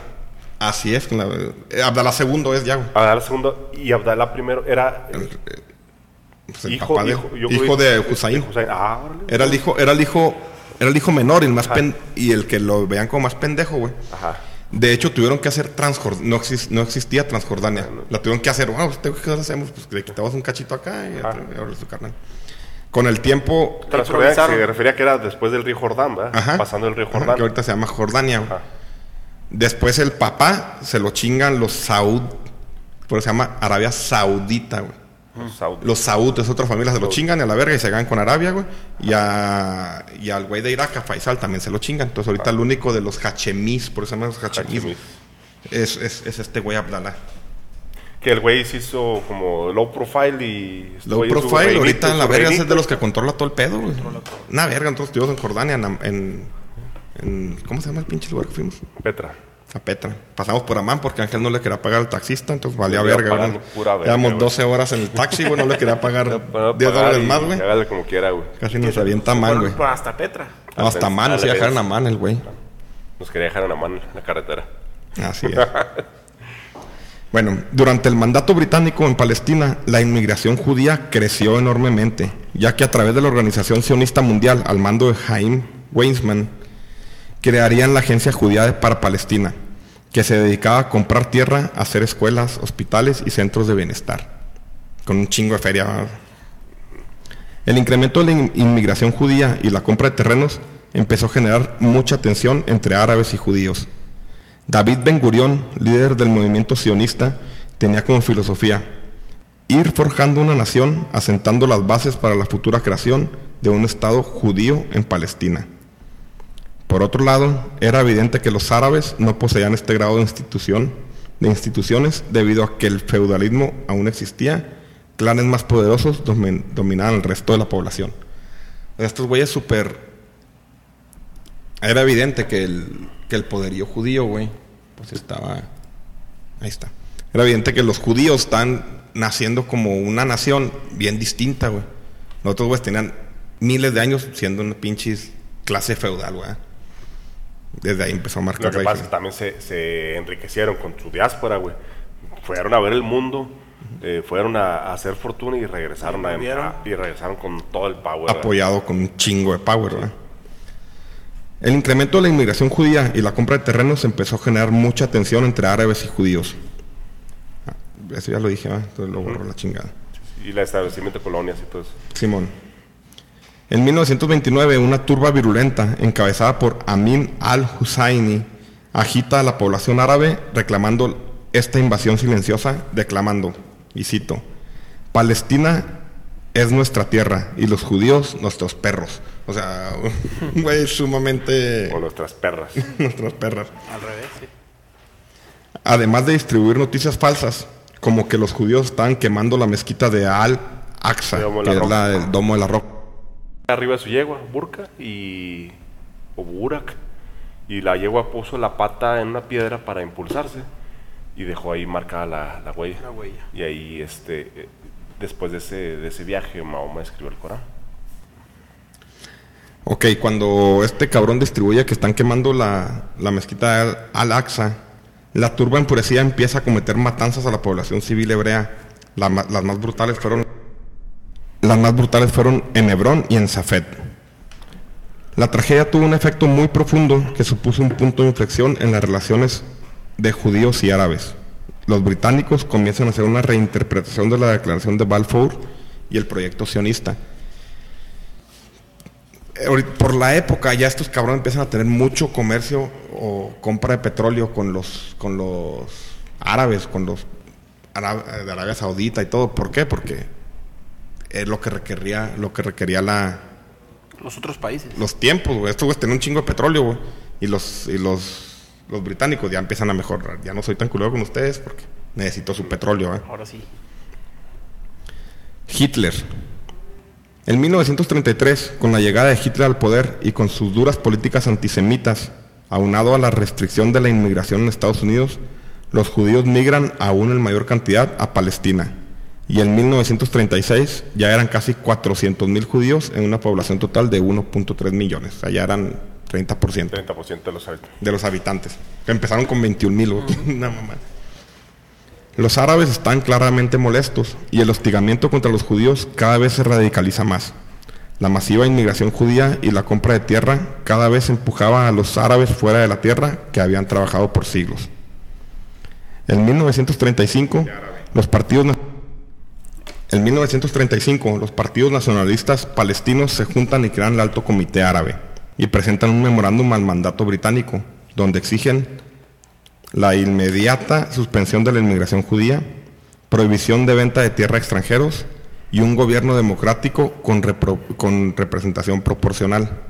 Así es. la- eh, Abdalá II es ya, güey. Abdalá segundo y Abdalá primero era El, eh, pues el hijo, papá de, hijo, hijo de Hussein. Ah. Era el hijo, era el hijo, era el hijo menor y el más pen- y el que lo veían como más pendejo, güey. Ajá. De hecho, tuvieron que hacer Transjordania. No, exis- no existía Transjordania. La tuvieron que hacer. Wow, ¿qué ¿qué hacemos? Pues le quitamos un cachito acá y ahora su carnal. Con el tiempo. Se refería que era después del río Jordán, ¿verdad? Ajá. Pasando el río Ajá, Jordán. que ahorita se llama Jordania. Ajá. Después el papá se lo chingan los Saud. Por eso se llama Arabia Saudita, güey. Los Saud. Los Saud es otra familia, se lo chingan y a la verga y se ganan con Arabia, güey. Y, a, y al güey de Irak, a Faisal, también se lo chingan. Entonces ahorita el único de los Hachemis, por eso se llaman los Hachemis, Hachemis. es, es, es este güey Abdallah. Que el güey se hizo como low profile y... estuvo Low profile, reinito, ahorita en la verga es de los que controla todo el pedo, güey. Una verga, nosotros estuvimos en Jordania, en, en, en- ¿Cómo se llama el pinche lugar que fuimos? Petra. A Petra. Pasamos por Amán porque Ángel no le quería pagar al taxista, entonces valía verga, güey. Llevamos güey. 12 horas en el taxi, güey, no le quería pagar Bueno, 10 pagar dólares más, güey. Hágale como quiera, güey. Casi nos avienta Amán, güey. hasta Petra. No, hasta Amán, nos iba a dejar en. Amán el güey. Nos quería dejar en la mano en la carretera. Así es. Bueno, durante el mandato británico en Palestina, la inmigración judía creció enormemente, ya que a través de la Organización Sionista Mundial, al mando de Haim Weizmann, crearían la Agencia Judía para Palestina, que se dedicaba a comprar tierra, hacer escuelas, hospitales y centros de bienestar, con un chingo de feria. El incremento de la in- inmigración judía y la compra de terrenos empezó a generar mucha tensión entre árabes y judíos. David Ben Gurión, líder del movimiento sionista, tenía como filosofía ir forjando una nación asentando las bases para la futura creación de un Estado judío en Palestina. Por otro lado, era evidente que los árabes no poseían este grado de institución, de instituciones debido a que el feudalismo aún existía, clanes más poderosos domin- dominaban el resto de la población. Estos güeyes súper era evidente que el, que el poderío judío, güey, pues estaba... Ahí está. Era evidente que los judíos están naciendo como una nación bien distinta, güey. Los otros, güeyes, tenían miles de años siendo una pinche clase feudal, güey. Desde ahí empezó a marcar Lo que pasa es que también se, se enriquecieron con su diáspora, güey. Fueron a ver el mundo, eh, fueron a, a hacer fortuna y regresaron a, a- y regresaron con todo el power. ¿verdad? apoyado con un chingo de power, ¿verdad? El incremento de la inmigración judía y la compra de terrenos empezó a generar mucha tensión entre árabes y judíos. Ah, Eso ya lo dije. Entonces lo borro la chingada. Y el establecimiento de colonias y todo eso. Simón. En 1929, una turba virulenta encabezada por Amin al-Husseini agita a la población árabe reclamando esta invasión silenciosa, declamando, y cito, Palestina es nuestra tierra y los judíos nuestros perros. O sea, un güey sumamente Con nuestras perras. nuestras perras. Al revés, sí. Además de distribuir noticias falsas, como que los judíos estaban quemando la mezquita de Domo de que la es la del Domo de la Roca. Arriba de su yegua, Burka y. o Burak. Y la yegua puso la pata en una piedra para impulsarse. Y dejó ahí marcada la, la huella. La huella. Y ahí, este. Después de ese, de ese viaje, Mahoma escribió el Corán. Ok, cuando este cabrón distribuye que están quemando la, la mezquita Al-Aqsa, la turba enfurecida empieza a cometer matanzas a la población civil hebrea. La las más brutales fueron las más brutales fueron en Hebrón y en Safed. La tragedia tuvo un efecto muy profundo que supuso un punto de inflexión en las relaciones de judíos y árabes. Los británicos comienzan a hacer una reinterpretación de la declaración de Balfour y el proyecto sionista. eh, por la época ya estos cabrones empiezan a tener mucho comercio o compra de petróleo con los con los árabes, con los ara- de Arabia Saudita y todo. ¿Por qué? Porque es lo que requería lo que requería la Los otros países. los tiempos, güey. Estos güeyes tienen un chingo de petróleo, güey. Y los y los los británicos ya empiezan a mejorar. Ya no soy tan culero con ustedes porque necesito su petróleo, ¿eh? Ahora sí. Hitler. En 1933, con la llegada de Hitler al poder y con sus duras políticas antisemitas, aunado a la restricción de la inmigración en Estados Unidos, los judíos migran aún en mayor cantidad a Palestina. Y en 1936 ya eran casi 400.000 judíos en una población total de 1.3 millones. O sea, ya eran 30% 30% de los habitantes. de los habitantes. Que empezaron con 21.000. güey. Una mamá. Los árabes están claramente molestos y el hostigamiento contra los judíos cada vez se radicaliza más. La masiva inmigración judía y la compra de tierra cada vez empujaba a los árabes fuera de la tierra que habían trabajado por siglos. En 1935, los partidos en 1935, los partidos nacionalistas palestinos se juntan y crean el Alto Comité Árabe y presentan un memorándum al mandato británico, donde exigen la inmediata suspensión de la inmigración judía, prohibición de venta de tierra a extranjeros y un gobierno democrático con, con representación proporcional.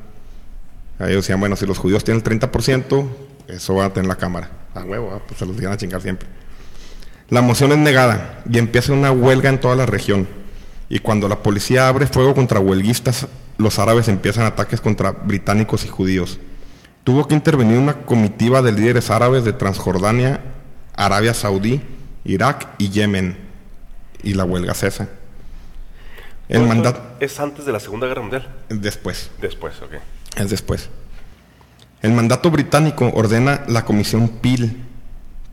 Ahí decían, bueno, si los judíos tienen el 30%, eso va a tener la Cámara. A huevo, ah, pues se los iban a chingar siempre. La moción es negada y empieza una huelga en toda la región. Y cuando la policía abre fuego contra huelguistas, los árabes empiezan ataques contra británicos y judíos. Tuvo que intervenir una comitiva de líderes árabes de Transjordania, Arabia Saudí, Irak y Yemen. Y la huelga cesa. El ¿Todo mandato... ¿Es antes de la Segunda Guerra Mundial? Después. Después, ok. Es después. El mandato británico ordena la comisión Peel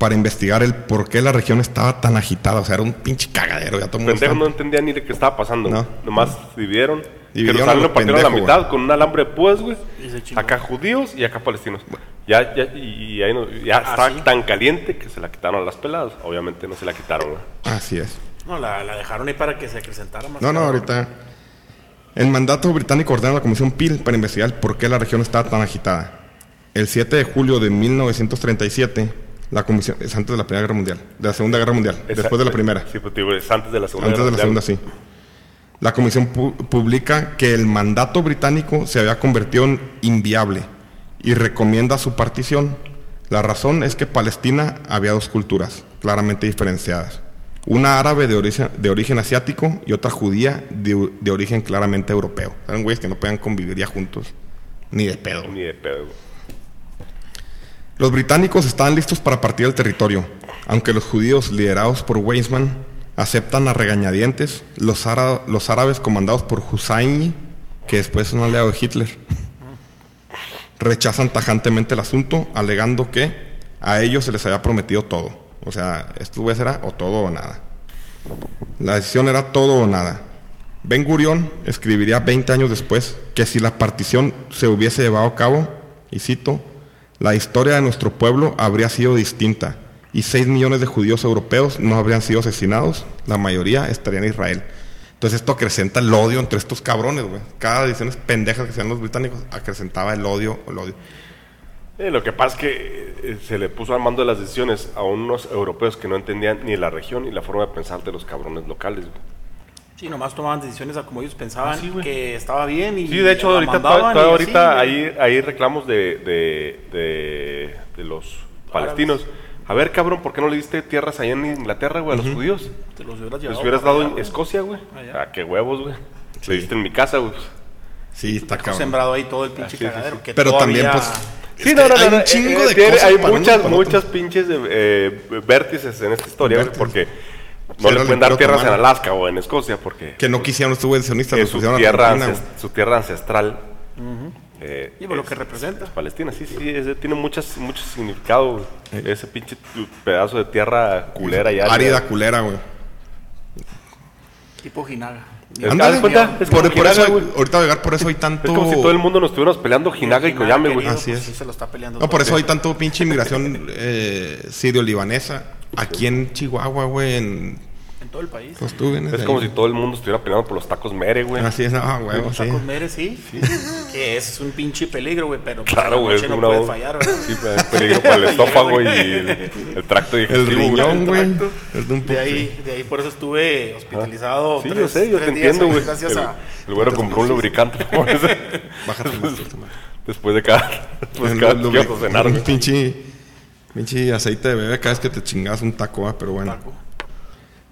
para investigar el por qué la región estaba tan agitada. O sea, era un pinche cagadero. Ya todo el Pendejo no entendía ni de qué estaba pasando. No. Nomás dividieron. Dividieron que los lo lo partieron a la mitad güey. con un alambre de púas, güey. Acá judíos y acá palestinos. Ya, ya, y, y ahí no- ya Ah, estaba ¿sí? tan caliente que se la quitaron a las peladas. Obviamente no se la quitaron, güey. Así es. No, la, la dejaron ahí para que se acrecentara más. No, no, ahorita. El mandato británico ordena a la comisión Peel para investigar el por qué la región estaba tan agitada. El 7 de julio de 1937, la comisión. Es antes de la Primera Guerra Mundial. De la Segunda Guerra Mundial. Después de la Primera. Sí, pues digo, es antes de la Segunda Antes de la segunda, sí. La comisión pu- publica que el mandato británico se había convertido en inviable y recomienda su partición. La razón es que Palestina había dos culturas claramente diferenciadas. Una árabe de origen, de origen asiático y otra judía de, de origen claramente europeo. Eran güeyes que no podían convivir ya juntos. Ni de pedo. Ni de pedo, güey. Los británicos estaban listos para partir el territorio, aunque los judíos liderados por Weizmann aceptan a regañadientes los, ára- los árabes comandados por Hussein, que después es un aliado de Hitler. Rechazan tajantemente el asunto, alegando que a ellos se les había prometido todo. O sea, esto era o todo o nada. La decisión era todo o nada. Ben Gurión escribiría 20 años después que si la partición se hubiese llevado a cabo, y cito, la historia de nuestro pueblo habría sido distinta y 6 millones de judíos europeos no habrían sido asesinados, la mayoría estaría en Israel. Entonces esto acrecenta el odio entre estos cabrones, güey. Cada decisiones pendejas que hacían los británicos acrecentaba el odio, el odio. Lo que pasa es que eh, se le puso al mando de las decisiones a unos europeos que no entendían ni la región ni la forma de pensar de los cabrones locales. Sí, nomás tomaban decisiones a como ellos pensaban Ah, sí, que estaba bien y Sí, de hecho, ahorita, así, ahorita hay, hay reclamos de, de, de, de los palestinos. A ver, cabrón, ¿por qué no le diste tierras allá en Inglaterra, güey, a los judíos? Te los hubieras Les llevado hubieras dado allá, en güey. Escocia, güey. Allá. Ah, qué huevos, güey. Le diste en mi casa, güey. Sí, está cabrón. sembrado ahí todo el pinche sí, sí, cagadero. sí. que Pero también, pues, Sí, no, que no, hay no, un no, chingo eh, de tiene- cosas Hay muchas, muchas pinches eh, vértices en esta historia, güey, Vértices. porque Sí, no le pueden dar tierras en. Alaska o en Escocia, porque Que no quisieron los es los su tierra, Argentina, ances- güey. su tierra ancestral. eh, Y por lo es- que representa. es Palestina, sí, sí, tiene muchas, mucho significado. Ese pinche pedazo de tierra culera y Árida culera, güey. Tipo Ándale, haz cuenta, es por, como por eso, güey. ahorita llegar por eso hay tanto... Es como si todo el mundo nos estuviéramos peleando Jinaga y Koyame, güey. Así pues es. sí se lo está peleando. No, por eso hay tanto pinche inmigración eh, sirio-libanesa. Aquí en Chihuahua, güey, en, En todo el país. Pues tú vienes Es como ahí. si todo el mundo estuviera peleando por los tacos mere, güey. Así es, ah, huevo, Los sí. tacos Mere, sí. Que es un pinche peligro, güey, pero pues, Claro, güey. no una- puede fallar, ¿verdad? Sí, pues, es peligro para el estómago y el, el tracto El digestivo. güey. riñón, güey. de un De ahí, de ahí por eso estuve hospitalizado. Sí, tres- yo sé, yo te tres días entiendo, ahí, güey. Gracias El, a. el güero compró un lubricante Bájate más, después de cada, después de cada un güey. pinche, pinche aceite de bebé cada vez que te chingas un taco, ah, pero bueno. Taco.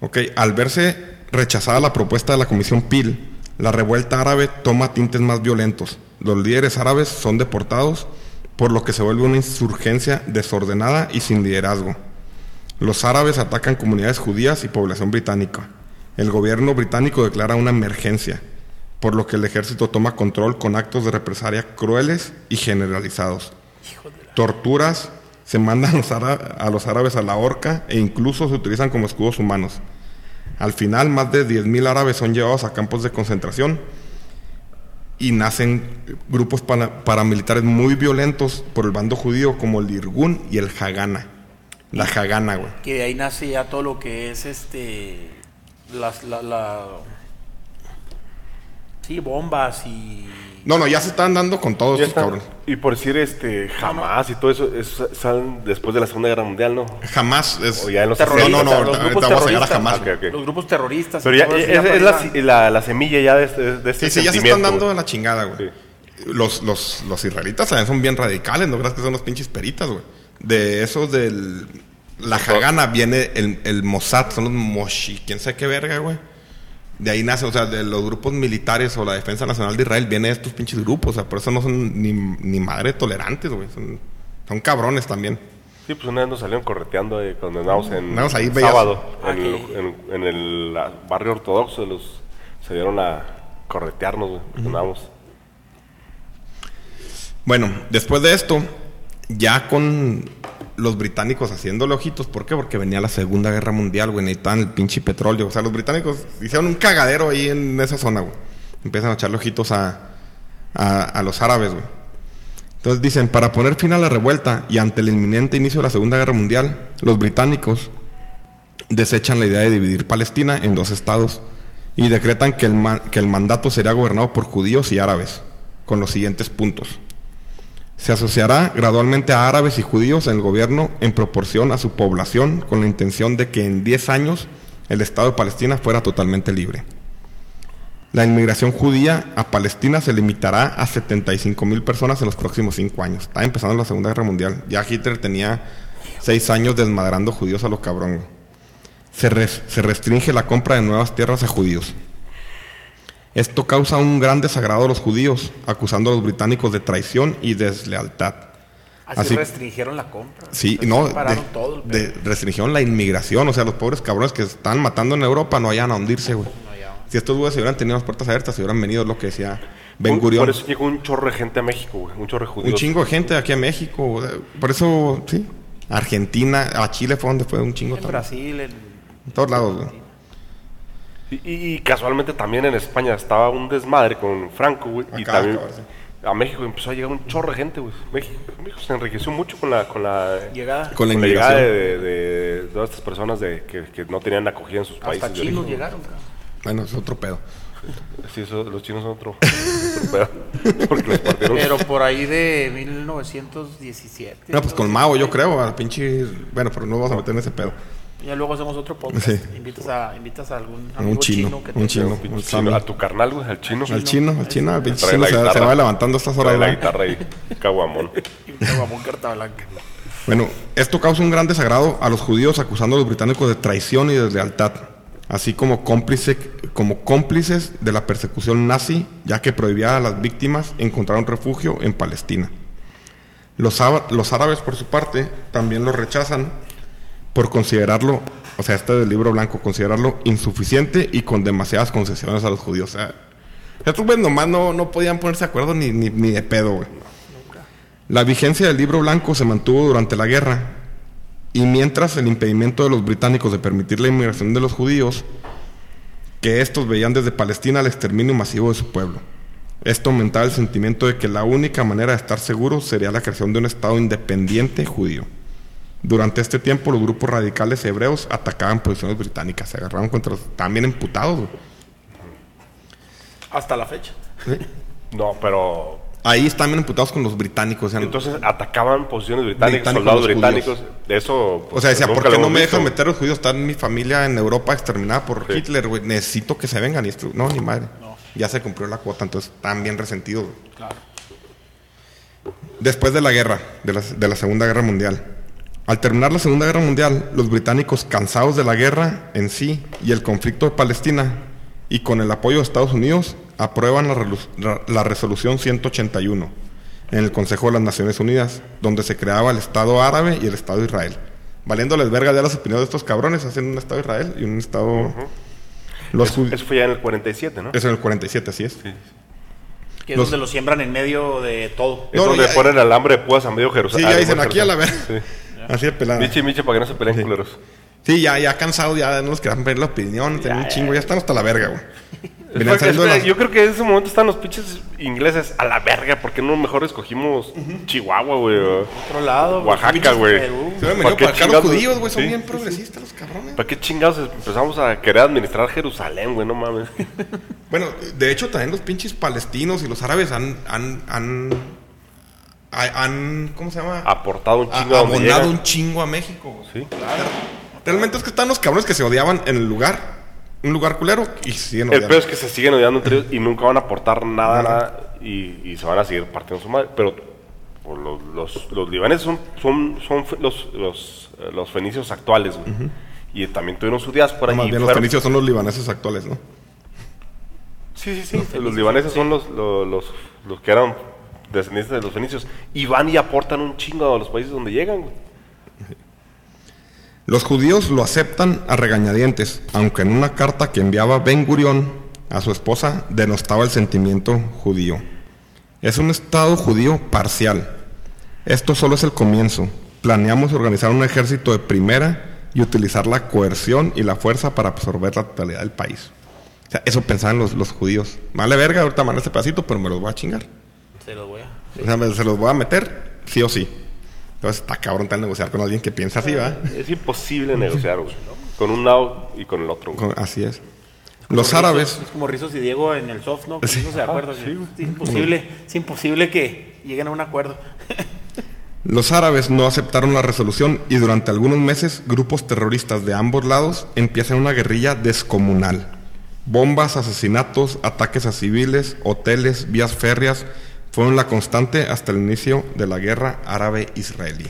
Ok, al verse rechazada la propuesta de la Comisión PIL, la revuelta árabe toma tintes más violentos. Los líderes árabes son deportados, por lo que se vuelve una insurgencia desordenada y sin liderazgo. Los árabes atacan comunidades judías y población británica. El gobierno británico declara una emergencia, por lo que el ejército toma control con actos de represalia crueles y generalizados. Torturas, se mandan a los árabes a la horca e incluso se utilizan como escudos humanos. Al final, más de 10.000 árabes son llevados a campos de concentración y nacen grupos para- paramilitares muy violentos por el bando judío como el Irgun y el Hagana. La Hagana, güey. Que de ahí nace ya todo lo que es este. Las, la, la- Sí, bombas y. No, no, ya se están dando con todos estos cabrones. Y por decir este jamás y todo eso, eso salen después de la Segunda Guerra Mundial, ¿no? Jamás es... O ya en los No, no, no, 60, ahorita, los grupos ahorita vamos a llegar a terroristas. jamás. Ok. Los grupos terroristas. Pero ya, es, ya es para la, allá. la, la semilla ya de este, de este Sí, sí, ya se están dando en la chingada, güey. Los, los, los israelitas también son bien radicales, no creas que son los pinches peritas, güey. De esos del... La Hagana viene el, el Mossad, son los Moshi, quién sabe qué verga, güey. De ahí nace, o sea, de los grupos militares o la Defensa Nacional de Israel, viene de estos pinches grupos, o sea, por eso no son ni, ni madre tolerantes, güey. Son, son cabrones también. Sí, pues una vez nos salieron correteando eh, cuando andábamos en Andábamos ahí, sábado en, el, en- en el ah, barrio ortodoxo. Los, se dieron a corretearnos, güey. Andábamos. Bueno, después de esto, ya con los británicos haciéndole ojitos, ¿por qué? Porque venía la Segunda Guerra Mundial, güey, necesitaban el pinche petróleo. O sea, los británicos hicieron un cagadero ahí en esa zona, güey. Empiezan a echarle ojitos a, a, los árabes, güey. Entonces dicen, para poner fin a la revuelta y ante el inminente inicio de la Segunda Guerra Mundial, los británicos desechan la idea de dividir Palestina en dos estados y decretan que el, que el mandato será gobernado por judíos y árabes, con los siguientes puntos. Se asociará gradualmente a árabes y judíos en el gobierno en proporción a su población con la intención de que en 10 años el Estado de Palestina fuera totalmente libre. La inmigración judía a Palestina se limitará a 75 mil personas en los próximos 5 años. Está empezando la Segunda Guerra Mundial. Ya Hitler tenía 6 años desmadrando judíos a los cabrón. Se, se restringe la compra de nuevas tierras a judíos. Esto causa un gran desagrado a los judíos, acusando a los británicos de traición y deslealtad. Así, Así- restringieron la compra. Sí, no, de, todo restringieron la inmigración, o sea, los pobres cabrones que están matando en Europa no hayan a hundirse, güey. No. Si estos güeyes se hubieran tenido las puertas abiertas, se hubieran venido, es lo que decía Ben Gurión. Por eso llegó un chorro de gente a México, güey. Un chorro de judíos. Un chingo de gente aquí a México, por eso, sí. Argentina, a Chile fue donde fue un chingo. En también. Brasil, en, En todos lados, güey. Y, y- casualmente también en España estaba un desmadre con Franco, güey. Y también a México empezó a llegar un chorro de gente, güey. México, México se enriqueció mucho con la, con la, llegada. Con la con la llegada de, de- de todas estas personas de, que, que no tenían acogida en sus países. Hasta chinos origen. llegaron, cabrón. Bueno, es otro pedo. Sí, eso- los chinos son otro, otro pedo. Porque los partieron. Pero por ahí de 1917. No, pues con Mao, yo creo, al pinche. Bueno, pero no vamos a meter en ese pedo. Ya luego hacemos otro podcast. Sí. Invitas, a, invitas a algún A un amigo chino, chino, que un te- chino. Un pinche un chino. A tu carnal, güey, al chino. Al chino, al chino, al pinche chino la se, se va levantando a estas horas. Trae la guitarra y caguamón. Y caguamón carta blanca. Bueno, esto causa un gran desagrado a los judíos acusando a los británicos de traición y deslealtad, así como, cómplice, como cómplices de la persecución nazi, ya que prohibía a las víctimas encontrar un refugio en Palestina. Los, los árabes, por su parte, también lo rechazan por considerarlo, o sea, este del libro blanco, considerarlo insuficiente y con demasiadas concesiones a los judíos. O sea, estos güeyes nomás no, no podían ponerse de acuerdo ni, ni, ni de pedo, güey. La vigencia del libro blanco se mantuvo durante la guerra y mientras el impedimento de los británicos de permitir la inmigración de los judíos, que estos veían desde Palestina el exterminio masivo de su pueblo. Esto aumentaba el sentimiento de que la única manera de estar seguros sería la creación de un Estado independiente judío. Durante este tiempo, los grupos radicales hebreos atacaban posiciones británicas, se agarraron contra los... También emputados, güey. Hasta la fecha. No, pero Ahí están bien emputados con los británicos. o sea, entonces atacaban posiciones británicas, Británicos, soldados británicos. De eso. o sea, decía, nunca ¿por qué no me dejan meter a los judíos? Está mi familia en Europa exterminada por Sí. Hitler, güey. Necesito que se vengan. Y esto, no, ni madre. Ya se cumplió la cuota, entonces están bien resentidos. Claro. Después de la guerra, de la, de la Segunda Guerra Mundial. Al terminar la Segunda Guerra Mundial, los británicos, cansados de la guerra en sí y el conflicto de Palestina, y con el apoyo de Estados Unidos, aprueban la, la- resolución 181 en el Consejo de las Naciones Unidas, donde se creaba el Estado árabe y el Estado de Israel. Valiéndoles verga ya las opiniones de estos cabrones, hacen un Estado de Israel y un Estado... Los Eso, eso fue ya en el 47, ¿no? Eso en el 47, así es. Que es Los- donde lo siembran en medio de todo. Es No, donde ya- ponen alambre de púas a medio Sí, Jerusalén. ya dicen aquí a la verga. Sí. Así de pelada. Miche y miche para que no se peleen culeros. Sí, ya, ya cansados, ya no nos quedan ver la opinión, tienen un chingo, ya están hasta la verga, güey. Espera, las- Yo creo que en ese momento están los pinches ingleses a la verga. ¿Por qué no mejor escogimos Chihuahua, güey? Otro lado. güey. Oaxaca, güey. ¿Para qué para acá los chingados? judíos, güey, son Sí, bien sí, sí. progresistas los cabrones. ¿Para qué chingados empezamos a querer administrar Jerusalén, güey? No mames. Bueno, de hecho también los pinches palestinos y los árabes han, han, han, ha- han, ¿cómo se llama? Aportado un chingo a abonado llega. un chingo a México. Sí. Realmente es que están los cabrones que se odiaban en el lugar, un lugar culero, y siguen El odiando. peor es que se siguen odiando entre ellos y nunca van a aportar nada, nada y, y se van a seguir partiendo su madre. Pero pues, los, los, los libaneses son, son, son los, los, eh, los fenicios actuales, güey. Y también tuvieron su diáspora. No, más bien los fenicios son los libaneses actuales, ¿no? Sí, sí, sí. Los, libaneses son los, los, los que eran descendientes de los fenicios. Y van y aportan un chingo a los países donde llegan. Los judíos lo aceptan a regañadientes, aunque en una carta que enviaba Ben Gurión a su esposa denostaba el sentimiento judío. Es un Estado judío parcial. Esto solo es el comienzo. Planeamos organizar un ejército de primera y utilizar la coerción y la fuerza para absorber la totalidad del país. Eso pensaban los, judíos. Vale verga, ahorita mando este pedacito, pero me los voy a chingar. Se los voy a. O sea, me- se los voy a meter sí o sí. Entonces está cabrón tal negociar con alguien que piensa así, ¿va? Es imposible negociar, güey. Con un lado y con el otro, güey. Con- Así es. Los árabes, Es como Rizos y Diego en el soft, ¿no? Sí. De acuerdo. sí. Es imposible, es imposible que lleguen a un acuerdo. los árabes no aceptaron la resolución y durante algunos meses grupos terroristas de ambos lados empiezan una guerrilla descomunal. Bombas, asesinatos, ataques a civiles, hoteles, vías férreas fueron la constante hasta el inicio de la guerra árabe-israelí.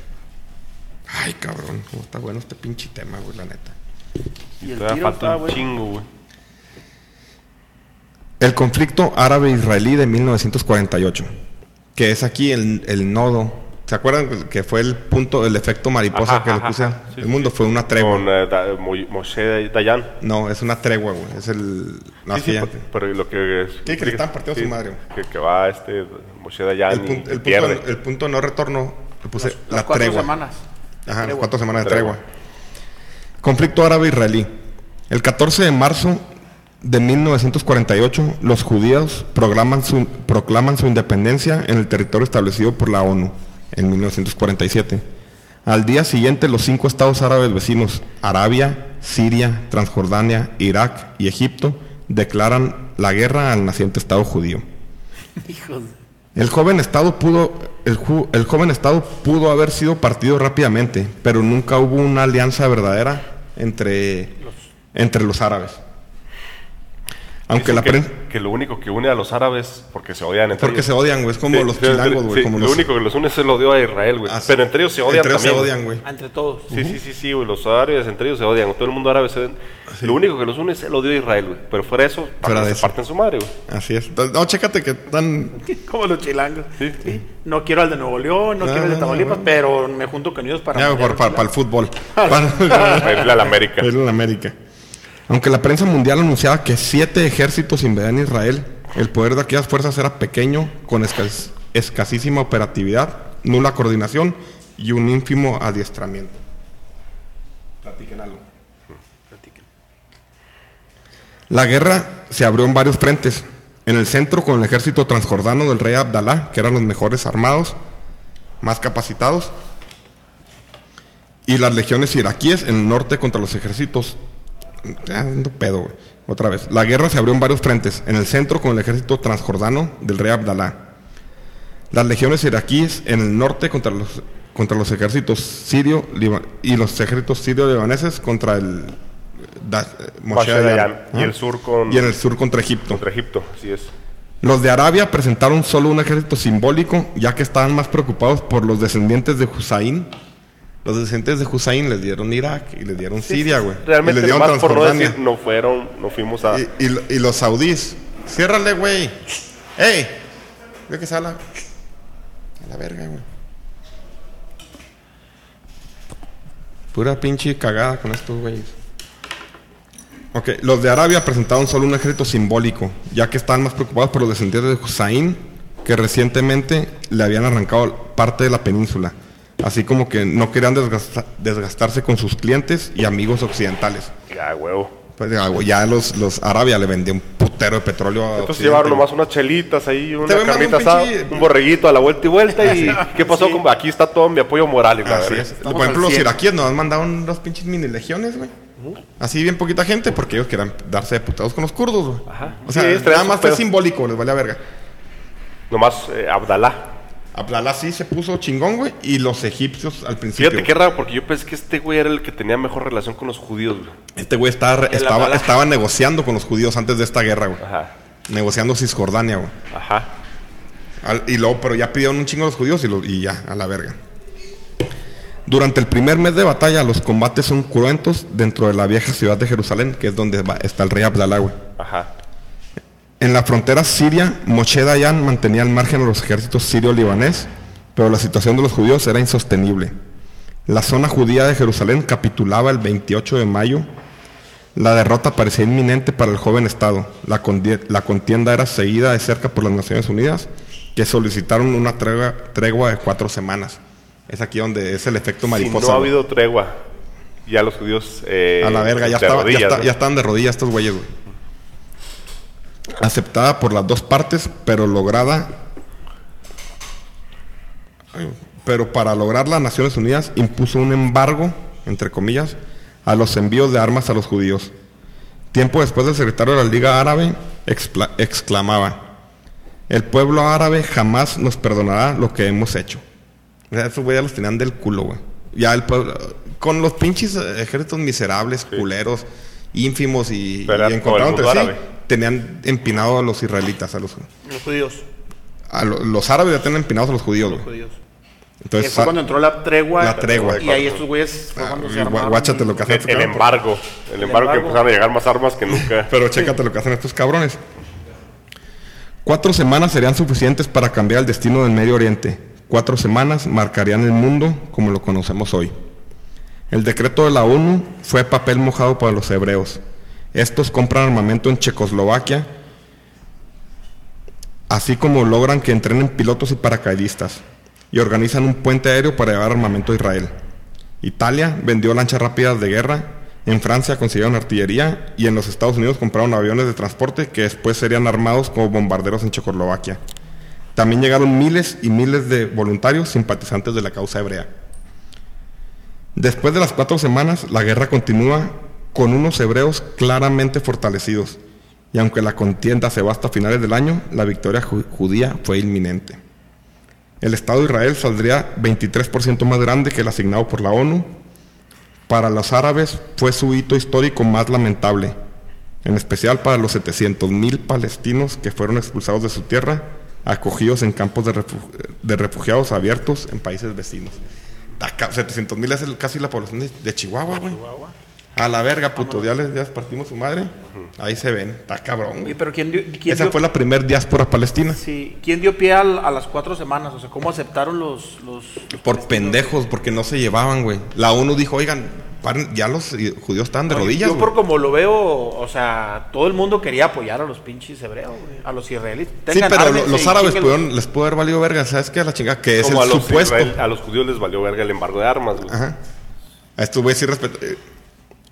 Ay, cabrón, cómo está bueno este pinche tema, güey, la neta. Y el tiro falta un chingo, güey. El conflicto árabe-israelí de 1948, que es aquí el, el nodo. ¿Se acuerdan que fue el punto, el efecto mariposa Ajá, que le puse? ajá. Sí, el mundo sí. fue una tregua. Con eh, Da- Mo- Moshe Dayan. No, es una tregua, güey. Es el. No, Sí, pero- pero lo que es... Sí, que le están partiendo su madre, güey. Que, que va este Moshe Dayan el, y, pun- y el punto, pierde. el punto no retorno le puse Las la cuatro tregua. semanas. Ajá, las cuatro semanas de Tregua. tregua. Conflicto árabe-israelí. El 14 de marzo de 1948, los judíos proclaman su, proclaman su independencia en el territorio establecido por la ONU en 1947. Al día siguiente, los cinco estados árabes vecinos, Arabia, Siria, Transjordania, Irak y Egipto, declaran la guerra al naciente Estado judío. El joven Estado pudo, el, ju- el joven Estado pudo haber sido partido rápidamente, pero nunca hubo una alianza verdadera entre, entre los árabes. Aunque la que, prensa... que lo único que une a los árabes, porque se odian entre Porque ellos. se odian, güey. Es como Sí, los chilangos, güey. sí, como lo los... único que los une es el odio a Israel, güey. Ah, sí. Pero entre ellos se odian Entre ellos se también. odian, güey. Entre todos. Sí, sí, sí, sí, güey. Los árabes entre ellos se odian. Todo el mundo árabe se odian. Lo único que los une es el odio a Israel, güey. Pero fuera de eso, Fuera de se eso. parten su madre, güey. Así es. No, chécate que tan... Como los chilangos. Sí. Sí. No quiero al de Nuevo León, no, No, quiero al de no, Tamaulipas, no. pero me junto con ellos para. Ya, para, un para el fútbol. Para la América. En América. Aunque la prensa mundial anunciaba que siete ejércitos invadían Israel, el poder de aquellas fuerzas era pequeño, con escas- escasísima operatividad, nula coordinación y un ínfimo adiestramiento. Platiquen algo. La guerra se abrió en varios frentes. En el centro con el ejército transjordano del rey Abdalá, que eran los mejores armados, más capacitados. y las legiones iraquíes en el norte contra los ejércitos. Ando pedo, güey. Otra vez. La guerra se abrió en varios frentes. En el centro con el ejército transjordano del rey Abdalá. Las legiones iraquíes en el norte contra los, contra los ejércitos sirio y los ejércitos sirio-libaneses contra el da- Moshe Dayan. Y el sur con- Y en el sur contra Egipto. Contra Egipto, así es. Los de Arabia presentaron solo un ejército simbólico, ya que estaban más preocupados por los descendientes de Hussein. Los descendientes de Hussein les dieron Irak y les dieron Siria, güey. y Realmente, les dieron nomás por no decir, no fueron, no fuimos a... Y, y lo- y los saudíes. Ciérrale, güey. ¡Ey! ¿De qué sala? A la verga, güey. Pura pinche cagada con estos güeyes. Ok, los de Arabia presentaron solo un ejército simbólico, ya que estaban más preocupados por los descendientes de Hussein, que recientemente le habían arrancado parte de la península, así como que no querían desgasta- desgastarse con sus clientes y amigos occidentales. Ya, huevo. Pues ya, los, los Arabia le vendían un putero de petróleo a Entonces llevaron nomás unas chelitas ahí, una carnita un asada, un borreguito a la vuelta y vuelta. ¿Y qué pasó? con- Aquí está todo mi apoyo moral. y Así es. Por ejemplo, los 100. iraquíes nos han mandado unas pinches mini legiones, güey. Así bien poquita gente porque ellos querían darse de putados con los kurdos, güey. Ajá. O sea, Sí, nada más fue simbólico, les vale a verga. Nomás eh, Abdalá. Abdalá sí se puso chingón, güey, y los egipcios al principio. Fíjate qué raro, porque yo pensé que este güey era el que tenía mejor relación con los judíos. güey. Este güey estaba, estaba, Abdalá. estaba negociando con los judíos antes de esta guerra, güey. Ajá. Negociando Cisjordania, güey. Ajá. Al- y luego, pero ya pidieron un chingo a los judíos y, lo- y ya, a la verga. Durante el primer mes de batalla, los combates son cruentos dentro de la vieja ciudad de Jerusalén, que es donde va- está el rey Abdalá, güey. Ajá. En la frontera siria, Moshe Dayan mantenía al margen a los ejércitos sirio-libanés, pero la situación de los judíos era insostenible. La zona judía de Jerusalén capitulaba el 28 de mayo. La derrota parecía inminente para el joven Estado. La, contienda era seguida de cerca por las Naciones Unidas, que solicitaron una tregua, tregua de cuatro semanas. Es aquí donde es el efecto Si mariposa. no ha habido tregua, ya los judíos. eh, A la verga, ya, estaba- ya rodillas, está- ¿no? ya estaban de rodillas estos güeyes, güey. Aceptada por las dos partes, pero lograda. Pero para lograrla, Naciones Unidas impuso un embargo, entre comillas, a los envíos de armas a los judíos. Tiempo después, el secretario de la Liga Árabe exclamaba: El pueblo árabe jamás nos perdonará lo que hemos hecho. O sea, esos güeyes ya los tenían del culo, güey. Ya el pueblo. Con los pinches ejércitos miserables, culeros, ínfimos y, Pero y el entre sí, árabe. tenían empinado a los israelitas, a los, Los judíos. a lo- los árabes ya tenían empinados a los judíos, Los güey. judíos. Entonces, que fue cuando entró la tregua. La tregua. Y ahí estos güeyes fue ah, cuando se gua- armaron. guáchate lo que hacen El, el embargo. El, embargo que empezaron a llegar más armas que nunca. Pero chécate lo que hacen estos cabrones. Cuatro semanas serían suficientes para cambiar el destino del Medio Oriente. Cuatro semanas marcarían el mundo como lo conocemos hoy. El decreto de la ONU fue papel mojado para los hebreos. Estos compran armamento en Checoslovaquia, así como logran que entrenen pilotos y paracaidistas, y organizan un puente aéreo para llevar armamento a Israel. Italia vendió lanchas rápidas de guerra, en Francia consiguieron artillería y en los Estados Unidos compraron aviones de transporte que después serían armados como bombarderos en Checoslovaquia. También llegaron miles y miles de voluntarios simpatizantes de la causa hebrea. Después de las cuatro semanas, la guerra continúa con unos hebreos claramente fortalecidos. Y aunque la contienda se va hasta finales del año, la victoria ju- judía fue inminente. El Estado de Israel saldría 23% más grande que el asignado por la ONU. Para los árabes fue su hito histórico más lamentable, en especial para los 700.000 palestinos que fueron expulsados de su tierra, acogidos en campos de, de refugiados abiertos en países vecinos. 700 mil es casi la población de, de Chihuahua, güey. A la verga, puto. Ya les, ya les partimos su madre. Ahí se ven. Está cabrón, Oye, pero ¿quién dio, quién Esa dio- fue la primer diáspora palestina. sí, ¿quién dio pie al- a las cuatro semanas? O sea, ¿cómo aceptaron los... los, los Por pendejos, porque no se llevaban, güey. La ONU dijo, oigan, ya los judíos estaban de No, rodillas, Yo güey. por como lo veo, o sea, todo el mundo quería apoyar a los pinches hebreos, güey, a los israelíes. Sí, pero lo- los árabes les pudo haber valido verga. ¿Sabes qué? A la chingada, que es Como a el los, supuesto. Israel- a los judíos les valió verga el embargo de armas. güey. Ajá. A estos güeyes sí respet- eh,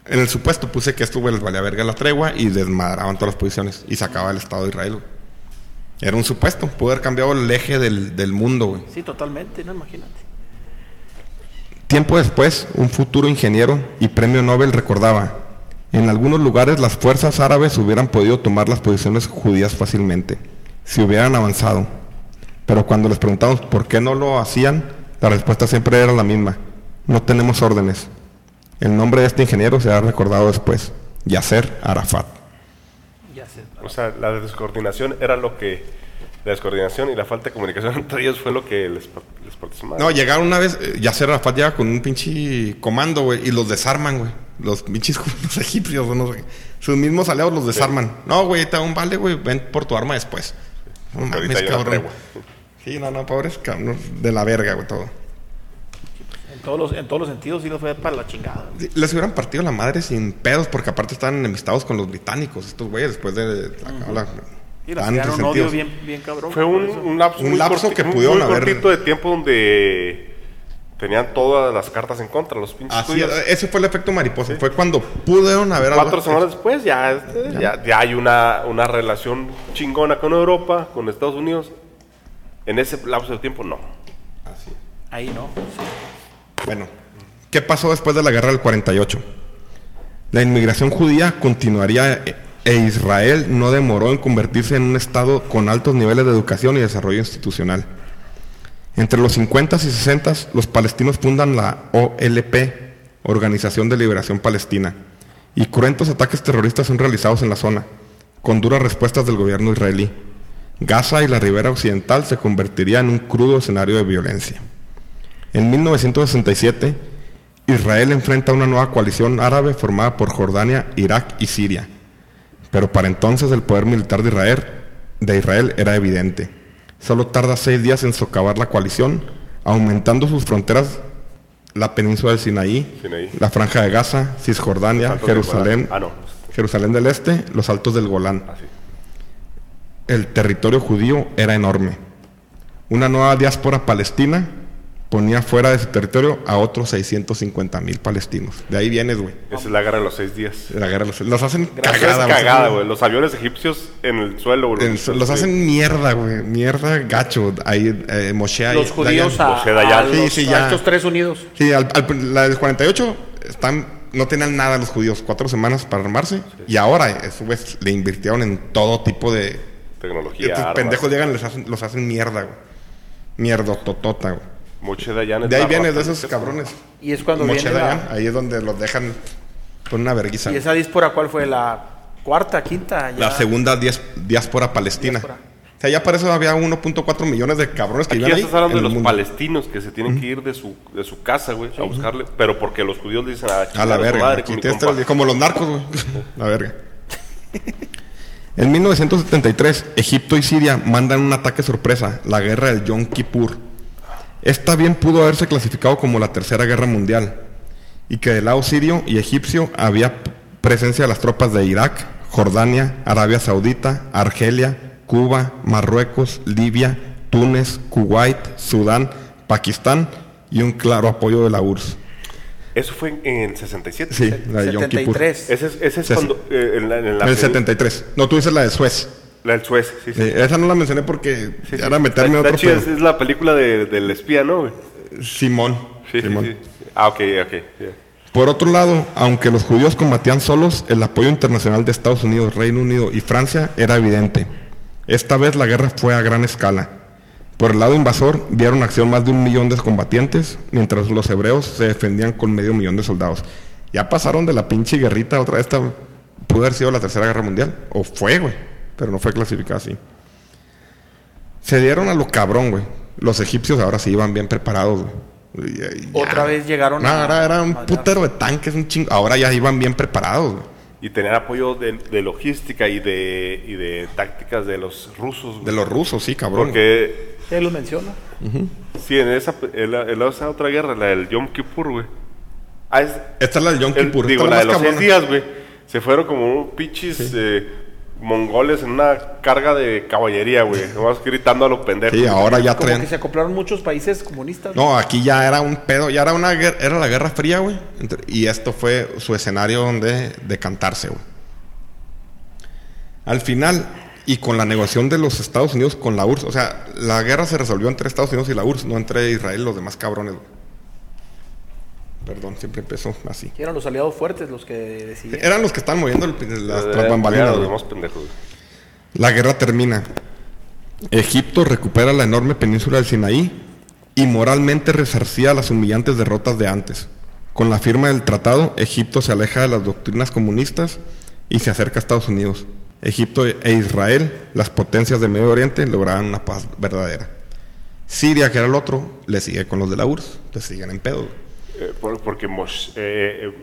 En el supuesto puse que a estos güeyes les valía verga la tregua y desmadraban todas las posiciones y sacaba el Estado de Israel, güey. Era un supuesto. Pudo haber cambiado el eje del, del mundo, güey. Sí, totalmente, no imagínate. Tiempo después, un futuro ingeniero y premio Nobel recordaba, en algunos lugares las fuerzas árabes hubieran podido tomar las posiciones judías fácilmente, si hubieran avanzado. Pero cuando les preguntamos por qué no lo hacían, la respuesta siempre era la misma, no tenemos órdenes. El nombre de este ingeniero se ha recordado después, Yasser Arafat. O sea, la descoordinación era lo que. La descoordinación y la falta de comunicación entre ellos fue lo que les, les partió mal. No, llegaron una vez, eh, Yasser Arafat llega con un pinche comando, güey, y los desarman, güey. Los pinches los egipcios, o no sé. Sus mismos aliados los desarman. No, güey, te da un vale, güey, ven por tu arma después. No mames, cabrón. Sí, no, no, pobres cabrones, de la verga, güey, todo. En todos los, en todos los sentidos sí lo fue para la chingada. Sí, Les hubieran partido la madre sin pedos, porque aparte estaban enemistados con los británicos, estos güeyes, después de la, la- Y un odio bien, bien cabrón. Fue un, un lapso, Un muy lapso corti- que muy- pudieron muy haber- cortito de tiempo donde tenían todas las cartas en contra los pinches Así, ese fue el efecto mariposa. Fue cuando pudieron haber Cuatro algo- semanas después ya, este, ya, ya hay una, una relación chingona con Europa, con Estados Unidos. En ese lapso de tiempo no. Así. Ahí no. sí. Bueno, ¿qué pasó después de la guerra del 48? La inmigración judía continuaría e- Israel no demoró en convertirse en un estado con altos niveles de educación y desarrollo institucional. Entre los 50 y 60 los palestinos fundan la OLP, Organización de Liberación Palestina, y cruentos ataques terroristas son realizados en la zona, con duras respuestas del gobierno israelí. Gaza y la ribera occidental se convertirían en un crudo escenario de violencia. En 1967, Israel enfrenta una nueva coalición árabe formada por Jordania, Irak y Siria. Pero para entonces el poder militar de Israel, de Israel era evidente. Solo tarda seis días en socavar la coalición, aumentando sus fronteras la península del Sinaí, Sinaí. la franja de Gaza, Cisjordania, Jerusalén. Ah, no. Jerusalén del Este, los Altos del Golán Así. el territorio judío era enorme. Una nueva diáspora palestina ponía fuera de su territorio a otros 650 mil palestinos. De ahí vienes, güey. Esa es la guerra de los seis días. de La guerra los, los hacen cagada, es cagada, güey. Los aviones egipcios en el suelo, güey. Los hacen mierda, güey. Mierda gacho. Ahí, eh, Moshe ahí- Los judíos Dayan. a, Dayan. a Sí, los- sí, a ya. estos tres unidos. Sí, al- al- la del 48 están, no tenían nada los judíos. Cuatro semanas para armarse. Y ahora, eso, güey, le invirtieron en todo tipo de... Tecnología. estos armas. pendejos llegan y les hacen, los hacen mierda, güey. Mierda totota, güey. Moche Dayan es De ahí la vienes, de esos cabrones. Y es cuando Moche viene Dayan, la, ahí es donde los dejan con una verguiza. ¿Y esa diáspora cuál fue? ¿La cuarta, quinta? Ya- La segunda dias- diáspora palestina. Diáspora. O sea, ya para eso había 1.4 millones de cabrones que Aquí ya vivían ahí. estás hablando en de el los mundo. palestinos que se tienen que ir de su, de su casa, güey, a buscarle. Pero porque los judíos le dicen a, A chingar la verga. madre Aquí con mi tienes compa". tres- como los narcos, güey. La verga. En 1973, Egipto y Siria mandan un ataque sorpresa, la guerra del Yom Kippur. Esta bien pudo haberse clasificado como la Tercera Guerra Mundial, y que del lado sirio y egipcio había presencia de las tropas de Irak, Jordania, Arabia Saudita, Argelia, Cuba, Marruecos, Libia, Túnez, Kuwait, Sudán, Pakistán y un claro apoyo de la URSS. Eso fue en, en 67. Sí, la de Yom Kippur. 73. Ese es, ese cuando. eh, en la, en la En el peli- 73. No, tú dices la de Suez. La del Suez, sí, sí. Sí, esa no la mencioné porque Sí, meterme Está otro pedo. es, es la película de- del espía, ¿no? Simón. Sí, Simón. Ah, ok, ok. ya. Por otro lado, aunque los judíos combatían solos, el apoyo internacional de Estados Unidos, Reino Unido y Francia era evidente. Esta vez la guerra fue a gran escala. Por el lado invasor, dieron acción más de un millón de combatientes, mientras los hebreos se defendían con medio millón de soldados. Ya pasaron de la pinche guerrita otra vez. esta- Pudo haber sido la Tercera Guerra Mundial. O fue, güey. Pero no fue clasificada así. Se dieron a lo cabrón, güey. Los egipcios ahora sí iban bien preparados, güey. Y- y Otra vez llegaron No, a- era, era un putero de tanques, un chingo. Ahora ya iban bien preparados, güey. Y tener apoyo de, de logística y de, y de tácticas de los rusos. güey. De los rusos, sí, cabrón. Porque, Él lo menciona. sí, en esa, en la, en la- otra guerra, la del Yom Kippur, güey. Ah, es- Esta es la del Yom el- Kippur. digo, esta la de los seis cabrona. días, güey. Se fueron como un pinches eh, mongoles en una carga de caballería, güey. Nomás gritando a los pendejos. Sí, ahora ya Como traen. que se acoplaron muchos países comunistas. No, aquí ya era un pedo, ya era una guerra, era la Guerra Fría, güey. Entre- Y esto fue su escenario donde decantarse, güey. Al final, y con la negociación de los Estados Unidos con la URSS, o sea, la guerra se resolvió entre Estados Unidos y la URSS, no entre Israel y los demás cabrones, güey. Perdón, siempre empezó así. Eran los aliados fuertes los que decidían. Eran los que estaban moviendo el- las Eh, bambalinas. La guerra termina. Egipto recupera la enorme península del Sinaí y moralmente resarcía las humillantes derrotas de antes. Con la firma del tratado, Egipto se aleja de las doctrinas comunistas y se acerca a Estados Unidos. Egipto e Israel, las potencias del Medio Oriente, lograron una paz verdadera. Siria, que era el otro, le sigue con los de la URSS, le siguen en pedo. Eh, por- porque Mosh- eh, eh,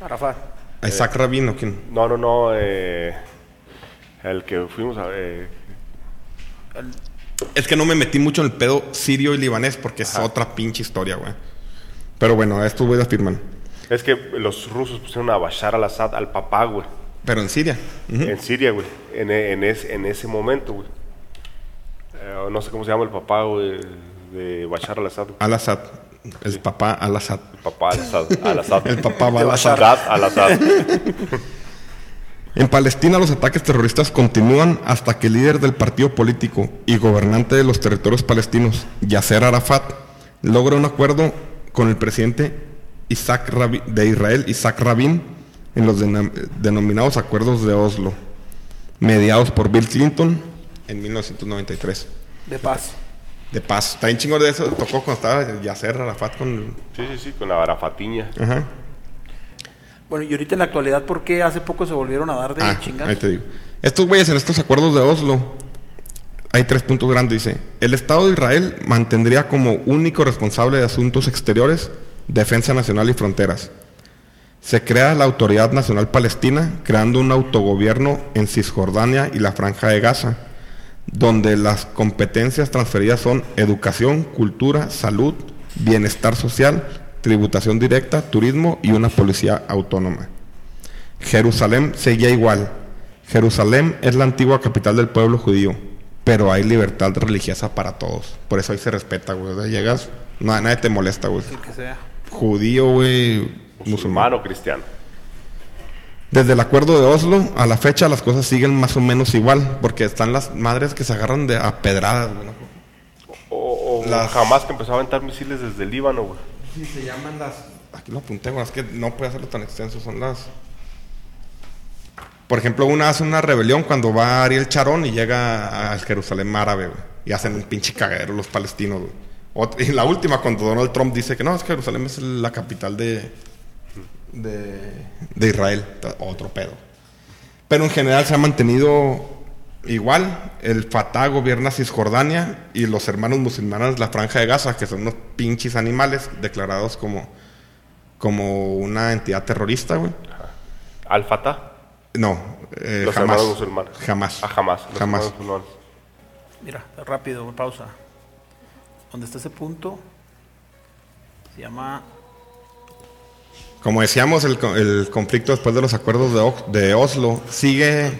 Arafat. A Isaac Rabin, ¿o quién? no, no, no. eh, el que fuimos a. eh, Es que no me metí mucho en el pedo sirio y libanés porque es otra pinche historia, güey. Pero bueno, estos güeyes afirman. es que los rusos pusieron a Bashar al-Assad al papá, güey. Pero en Siria. En Siria, güey. En, en, ese, en ese momento, güey. Eh, no sé cómo se llama el papá, güey, de Bashar al-Assad. Al-Assad. El papá Al-Assad. El papá al-Assad. El papá va al-Assad. Assad, al-Assad. En Palestina los ataques terroristas continúan hasta que el líder del partido político y gobernante de los territorios palestinos, Yasser Arafat, logra un acuerdo con el presidente Isaac de Israel, Isaac Rabin, en los denom- denominados acuerdos de Oslo, mediados por Bill Clinton en 1993. De paz. De paz. Está bien chingón de eso. Tocó cuando estaba Yasser Arafat con... Sí, sí, sí, con la barafatiña. Ajá. Bueno, y ahorita en la actualidad, ¿por qué hace poco se volvieron a dar de Ah, chingados? ahí te digo. Estos güeyes en estos acuerdos de Oslo, hay tres puntos grandes. Dice, el Estado de Israel mantendría como único responsable de asuntos exteriores, defensa nacional y fronteras. Se crea la Autoridad Nacional Palestina, creando un autogobierno en Cisjordania y la Franja de Gaza, donde las competencias transferidas son educación, cultura, salud, bienestar social, tributación directa, turismo y una policía autónoma. Jerusalén seguía igual. Jerusalén es la antigua capital del pueblo judío, pero hay libertad religiosa para todos. Por eso ahí se respeta, güey. O sea, Llegas, na- nadie te molesta, güey. El que sea. Judío, güey, musulmán. O cristiano. Desde el acuerdo de Oslo a la fecha las cosas siguen más o menos igual, porque están las madres que se agarran de a pedradas, güey. O, o Las- jamás que empezó a aventar misiles desde el Líbano, güey. Sí, se llaman las. Aquí lo apunté, güey. Es que no puede hacerlo tan extenso. Son las. Por ejemplo, una hace una rebelión cuando va Ariel Charón y llega al Jerusalén árabe, güey. Y hacen un pinche cagadero los palestinos, güey. Y la última, cuando Donald Trump dice que no, es que Jerusalén es la capital de. De, de Israel. Otro pedo. Pero en general se ha mantenido igual. El Fatah gobierna Cisjordania y los hermanos musulmanes la Franja de Gaza, que son unos pinches animales declarados como, como una entidad terrorista, güey. Al-Fatah. No, eh, Los jamás. hermanos musulmanes. Jamás. Ah, jamás. los Jamás. Mira, rápido, pausa. ¿Dónde está ese punto? Se llama. Como decíamos, el, co- el conflicto después de los acuerdos de, Oslo sigue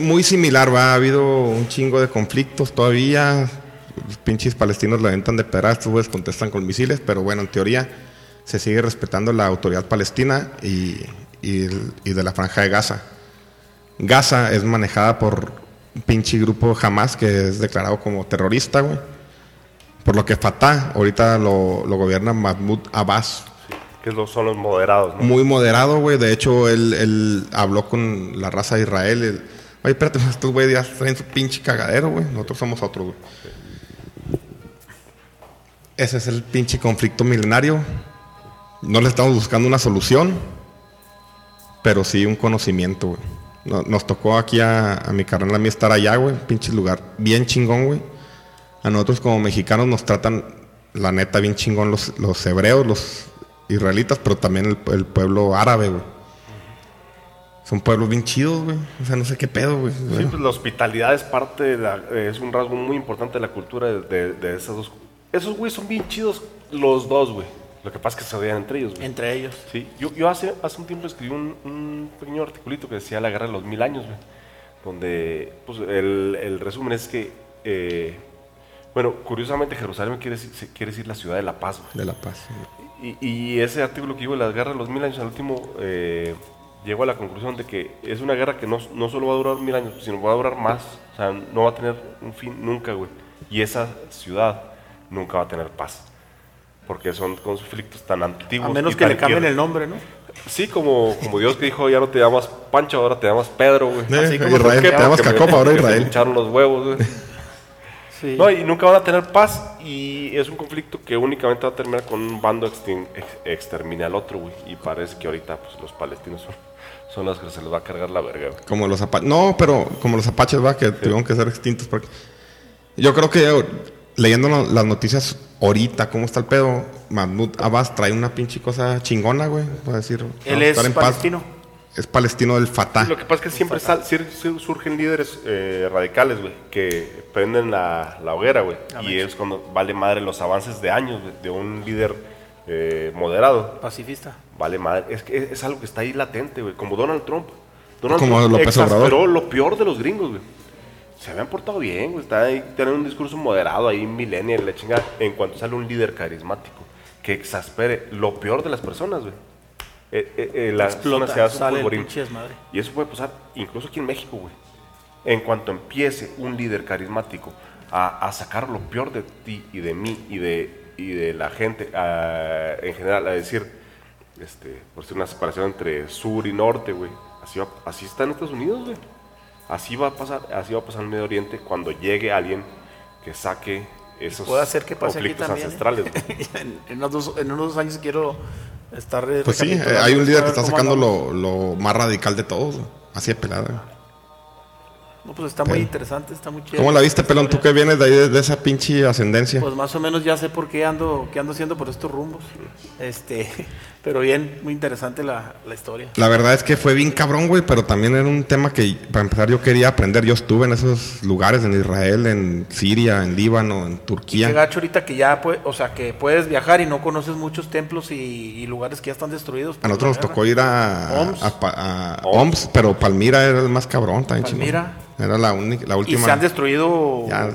muy similar, va. Ha habido un chingo de conflictos todavía. Los pinches palestinos la aventan de estos güeyes contestan con misiles, pero bueno, en teoría se sigue respetando la autoridad palestina y, de la franja de Gaza. Gaza es manejada por un pinche grupo Hamas que es declarado como terrorista, güey. Por lo que Fatah ahorita lo, lo gobierna Mahmoud Abbas, Que son los moderados, ¿no? muy moderado, güey. De hecho, él, habló con la raza de Israel. Él, espérate, estos güeyes ya traen su pinche cagadero, güey. Nosotros somos otros, güey. Ese es el pinche conflicto milenario. No le estamos buscando una solución, pero sí un conocimiento, güey. No- Nos tocó aquí a, a mi carnal a mí estar allá, güey. Pinche lugar bien chingón, güey. A nosotros como mexicanos nos tratan, la neta, bien chingón los, los hebreos, los israelitas, pero también el, el pueblo árabe, güey. Son pueblos bien chidos, güey. O sea, no sé qué pedo, güey. Sí, pues la hospitalidad es parte de la, es un rasgo muy importante de la cultura de, de, de esas dos. Esos güeyes son bien chidos los dos, güey. Lo que pasa es que se odian entre ellos, güey. Entre ellos. Sí, yo, yo hace, hace un tiempo escribí un, un pequeño articulito que decía la guerra de los mil años, güey. Donde, pues, el, el resumen es que, eh, bueno, curiosamente Jerusalén quiere decir, se- quiere decir la ciudad de la paz, güey. De la paz. Y, y ese artículo que digo, la guerra de los mil años, al último eh, llegó a la conclusión de que es una guerra que no, no solo va a durar mil años, sino va a durar más. O sea, no va a tener un fin nunca, güey. Y esa ciudad nunca va a tener paz. porque son conflictos tan antiguos. A menos y que le cambien el nombre, ¿no? Sí, como, como Dios que dijo, ya no te llamas Pancho, ahora te llamas Pedro, güey. Así como Israel, que- te llamas Cacopa, ahora Israel. hincharon los huevos, güey. Sí. No, y nunca van a tener paz y es un conflicto que únicamente va a terminar con un bando extin- ex- extermine al otro, güey. Y parece que ahorita pues, los palestinos son, son los que se les va a cargar la verga, güey. Como los apaches. No, pero como los apaches, va, que tuvieron que ser extintos. Porque... Yo creo que eh, leyendo no- las noticias ahorita, cómo está el pedo, Mahmoud Abbas trae una pinche cosa chingona, güey. Para decir. Él es estar en paz. Palestino. Es palestino del Fatah. Lo que pasa es que siempre sal- sir- sir- surgen líderes eh, radicales, güey, que prenden la, la hoguera, güey. Y es cuando vale madre los avances de años güey, de un líder eh, moderado. Pacifista. Vale madre. Es que es, es algo que está ahí latente, güey. Como Donald Trump. Donald Como Trump López Obrador. exasperó lo peor de los gringos, güey. Se habían portado bien, güey. Está ahí, tienen un discurso moderado ahí, millennial, la chingada. En cuanto sale un líder carismático que exaspere lo peor de las personas, güey. Eh, eh, eh, la zona se hace un sale el pinche desmadre. Y eso puede pasar incluso aquí en México, güey. En cuanto empiece un líder carismático a, a sacar lo peor de ti y de mí y de, y de la gente a- en general, a decir, este, por decir una separación entre sur y norte, güey. Así, va- así está en Estados Unidos, güey. Así va a pasar, así va a pasar en Medio Oriente cuando llegue alguien que saque esos Puede ser que pase aquí conflictos también. ¿eh? ancestrales. güey. en, en unos en unos dos años quiero Pues sí, hay un líder que está sacando lo, lo más radical de todos. Así de pelada. No, pues está muy interesante, está muy chido. ¿Cómo la viste, pelón? ¿Tú que vienes de ahí, de, de esa pinche ascendencia? Pues más o menos ya sé por qué ando, qué ando haciendo por estos rumbos. Este, pero bien, muy interesante la, la historia. La verdad es que fue bien cabrón, güey, pero también era un tema que, para empezar, yo quería aprender. Yo estuve en esos lugares, en Israel, en Siria, en Líbano, en Qué Turquía. gacho ahorita que ya, pue- o sea, que puedes viajar y no conoces muchos templos y, y lugares que ya están destruidos. A nosotros nos guerra. tocó ir a, a, Pa- a Homs, pero Palmira era el más cabrón, también chingón. Palmira. Era la, única, la Y última. se han destruido. ya,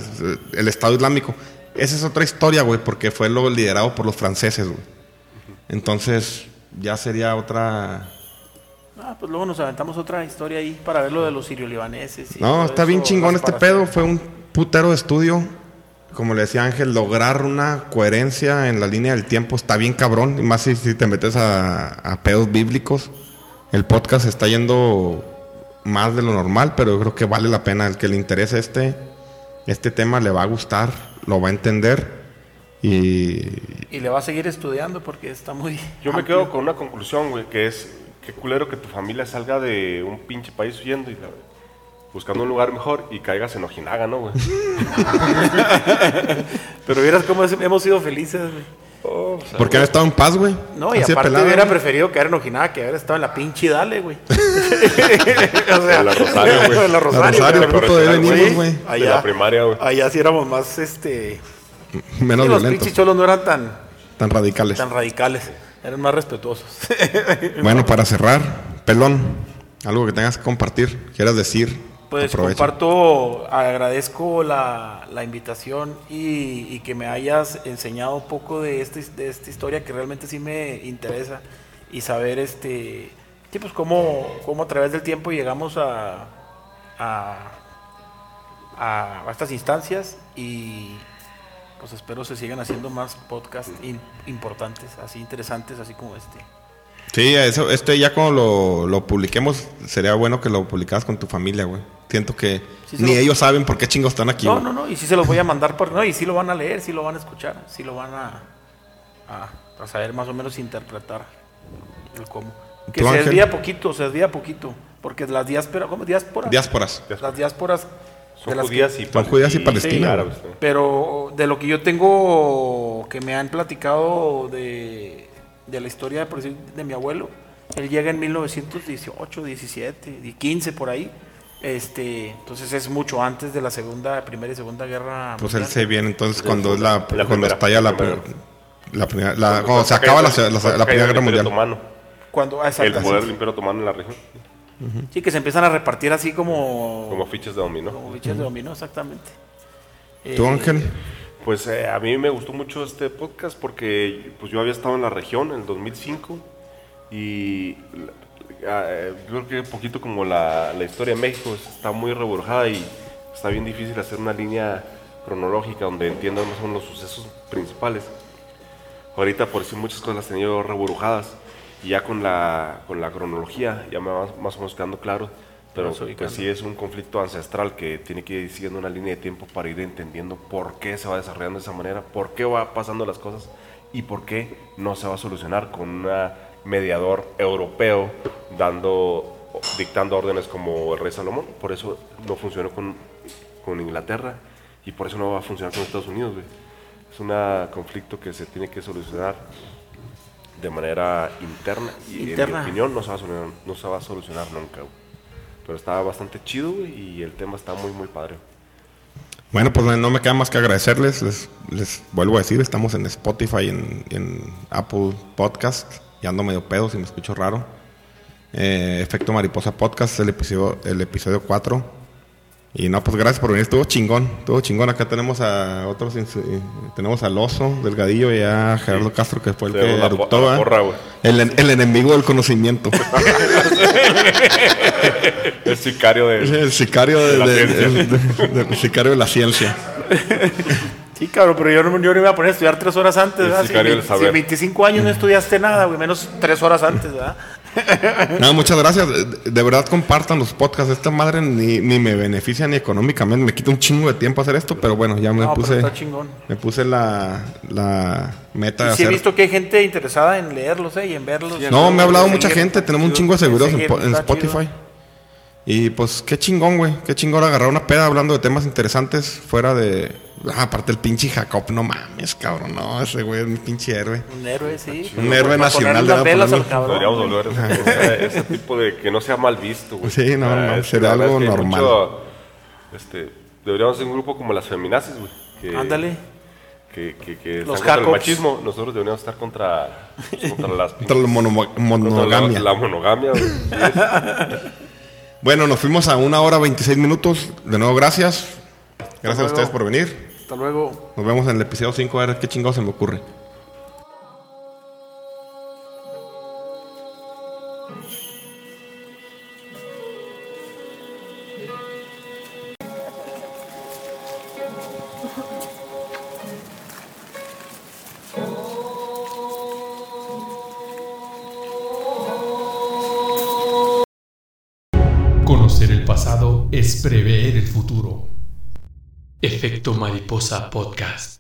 el Estado Islámico. Esa es otra historia, güey, porque fue luego liderado por los franceses, güey. Entonces, ya sería otra. Ah, pues luego nos aventamos otra historia ahí para ver lo de los sirio-libaneses. y No, está bien chingón este pedo. Fue un putero de estudio. Como le decía Ángel, lograr una coherencia en la línea del tiempo está bien cabrón. Y más si, si te metes a, a pedos bíblicos. El podcast está yendo más de lo normal, pero yo creo que vale la pena. El que le interese este, este tema le va a gustar, lo va a entender. Y Y le va a seguir estudiando porque está muy. Yo me quedo con una conclusión, güey, que es qué culero que tu familia salga de un pinche país huyendo y la- buscando un lugar mejor y caigas en Ojinaga, ¿no, güey? Pero vieras cómo hemos sido felices, güey. Oh, o sea, porque han estado en paz, güey. No, y Así aparte pelada, hubiera güey. preferido caer en Ojinaga que haber estado en la pinche Dale, güey. o sea, En la Rosario, güey. en la Rosario, Rosario, güey. puto, de Güey, venimos, güey. De la primaria, güey. Allá sí éramos más, este... Menos sí, los violentos, pinches cholos no eran tan, tan radicales. tan radicales. Eran más respetuosos. Bueno, para cerrar, pelón, algo que tengas que compartir, quieras decir. Pues aprovecha. comparto, agradezco la, la invitación y, y que me hayas enseñado un poco de, este, de esta historia que realmente sí me interesa y saber este sí, pues cómo, cómo a través del tiempo llegamos a, a, a- a estas instancias y pues espero se sigan haciendo más podcasts in- importantes, así interesantes, así como este. Sí, eso, este ya cuando lo, lo publiquemos, sería bueno que lo publicaras con tu familia, güey. Siento que Sí, ni lo- ellos saben por qué chingos están aquí. No, güey. no, no, y sí se los voy a mandar por. No, y sí lo van a leer, sí lo van a escuchar, sí lo van a. a, a saber más o menos interpretar el cómo. Que ¿Tú, se desvía poquito, se desvía poquito. Porque las diásporas. ¿Cómo? ¿Diásporas? Diásporas. Las diásporas. Son de las judías que- y, Son judías y palestinas. ¿no? Pero de lo que yo tengo. que me han platicado de, de la historia, por decir, de mi abuelo. Él llega en 1918, 17, y 15 por ahí. Este, entonces es mucho antes de la segunda, primera y segunda guerra. Pues él se viene entonces cuando es la, La cuando primera, estalla la, la primera. la primera, la- cuando se acaba la, la- la- la Primera Guerra Mundial. Otomano, Cuando, ah, el poder del Imperio Otomano en la región, Sí, que se empiezan a repartir así como. como fichas de dominó. como bichos de dominó, exactamente. ¿Tú, Eh, Ángel? Pues eh, a mí me gustó mucho este podcast porque pues yo había estado en la región en el 2005 y eh, yo creo que un poquito como la, la historia de México está muy reburjada y está bien difícil hacer una línea cronológica donde entiendan más o menos los sucesos principales. ahorita por decir muchas cosas las tenía yo reburujadas. Y ya con la, con la cronología ya me va más o menos quedando claro. Pero pues sí es un conflicto ancestral que tiene que ir siguiendo una línea de tiempo para ir entendiendo por qué se va desarrollando de esa manera, por qué va pasando las cosas y por qué no se va a solucionar con un mediador europeo dando dictando órdenes como el rey Salomón. Por eso no funcionó con, con Inglaterra y por eso no va a funcionar con Estados Unidos. güey. Es un conflicto que se tiene que solucionar de manera interna y en mi opinión no se va a solucionar, no se va a solucionar nunca. güey. Pero está bastante chido y el tema está muy muy padre. Bueno, pues no me queda más que agradecerles. Les, les vuelvo a decir, estamos en Spotify, en, en Apple Podcast. Ya ando medio pedo si me escucho raro. Eh, Efecto Mariposa Podcast, el episodio, el episodio 4. Y no, pues gracias por venir. Estuvo chingón, estuvo chingón. Acá tenemos a otros, eh, tenemos al Oso Delgadillo y a Gerardo Castro, que fue el que porra, güey. el, el enemigo del conocimiento. El sicario de... el sicario de, La de- ciencia. de- de- el sicario de la ciencia. Sí, cabrón, pero yo no, yo no me iba a poner a estudiar tres horas antes, El ¿verdad? Si, si saber. en 25 años no estudiaste nada, güey, menos tres horas antes, ¿verdad? No, muchas gracias. De, de verdad compartan los podcasts. Esta madre ni, ni me beneficia ni económicamente. Me quita un chingo de tiempo hacer esto, pero bueno, ya me No, puse me puse la, la meta de Y sí he visto que hay gente interesada en leerlos, ¿eh? Y en verlos. No, me ha hablado mucha seguir- gente. Tenemos un chingo de seguidores en, Spotify. chido. Y pues qué chingón, güey. Qué chingón agarrar una peda hablando de temas interesantes fuera de. Ah, aparte el pinche Jacob, no mames, cabrón. No, ese güey es mi pinche héroe. Un héroe, sí. Un héroe nacional de la. Deberíamos volver a ese, tipo de que no sea mal visto, güey. Sí, no, no, sería algo es que hay normal. mucho, este, deberíamos ser un grupo como las feminazis, güey. Ándale. Que, que, que están Los contra el machismo. Nosotros deberíamos estar contra, contra las Contra la mono- contra la- monogamia. La, monogamia, güey. Bueno, nos fuimos a una hora 26 minutos. De nuevo, gracias. Gracias a ustedes por venir. Hasta luego. Nos vemos en el episodio 5 a ver qué chingado se me ocurre. Conocer el pasado es prever el futuro. Efecto Mariposa Podcast.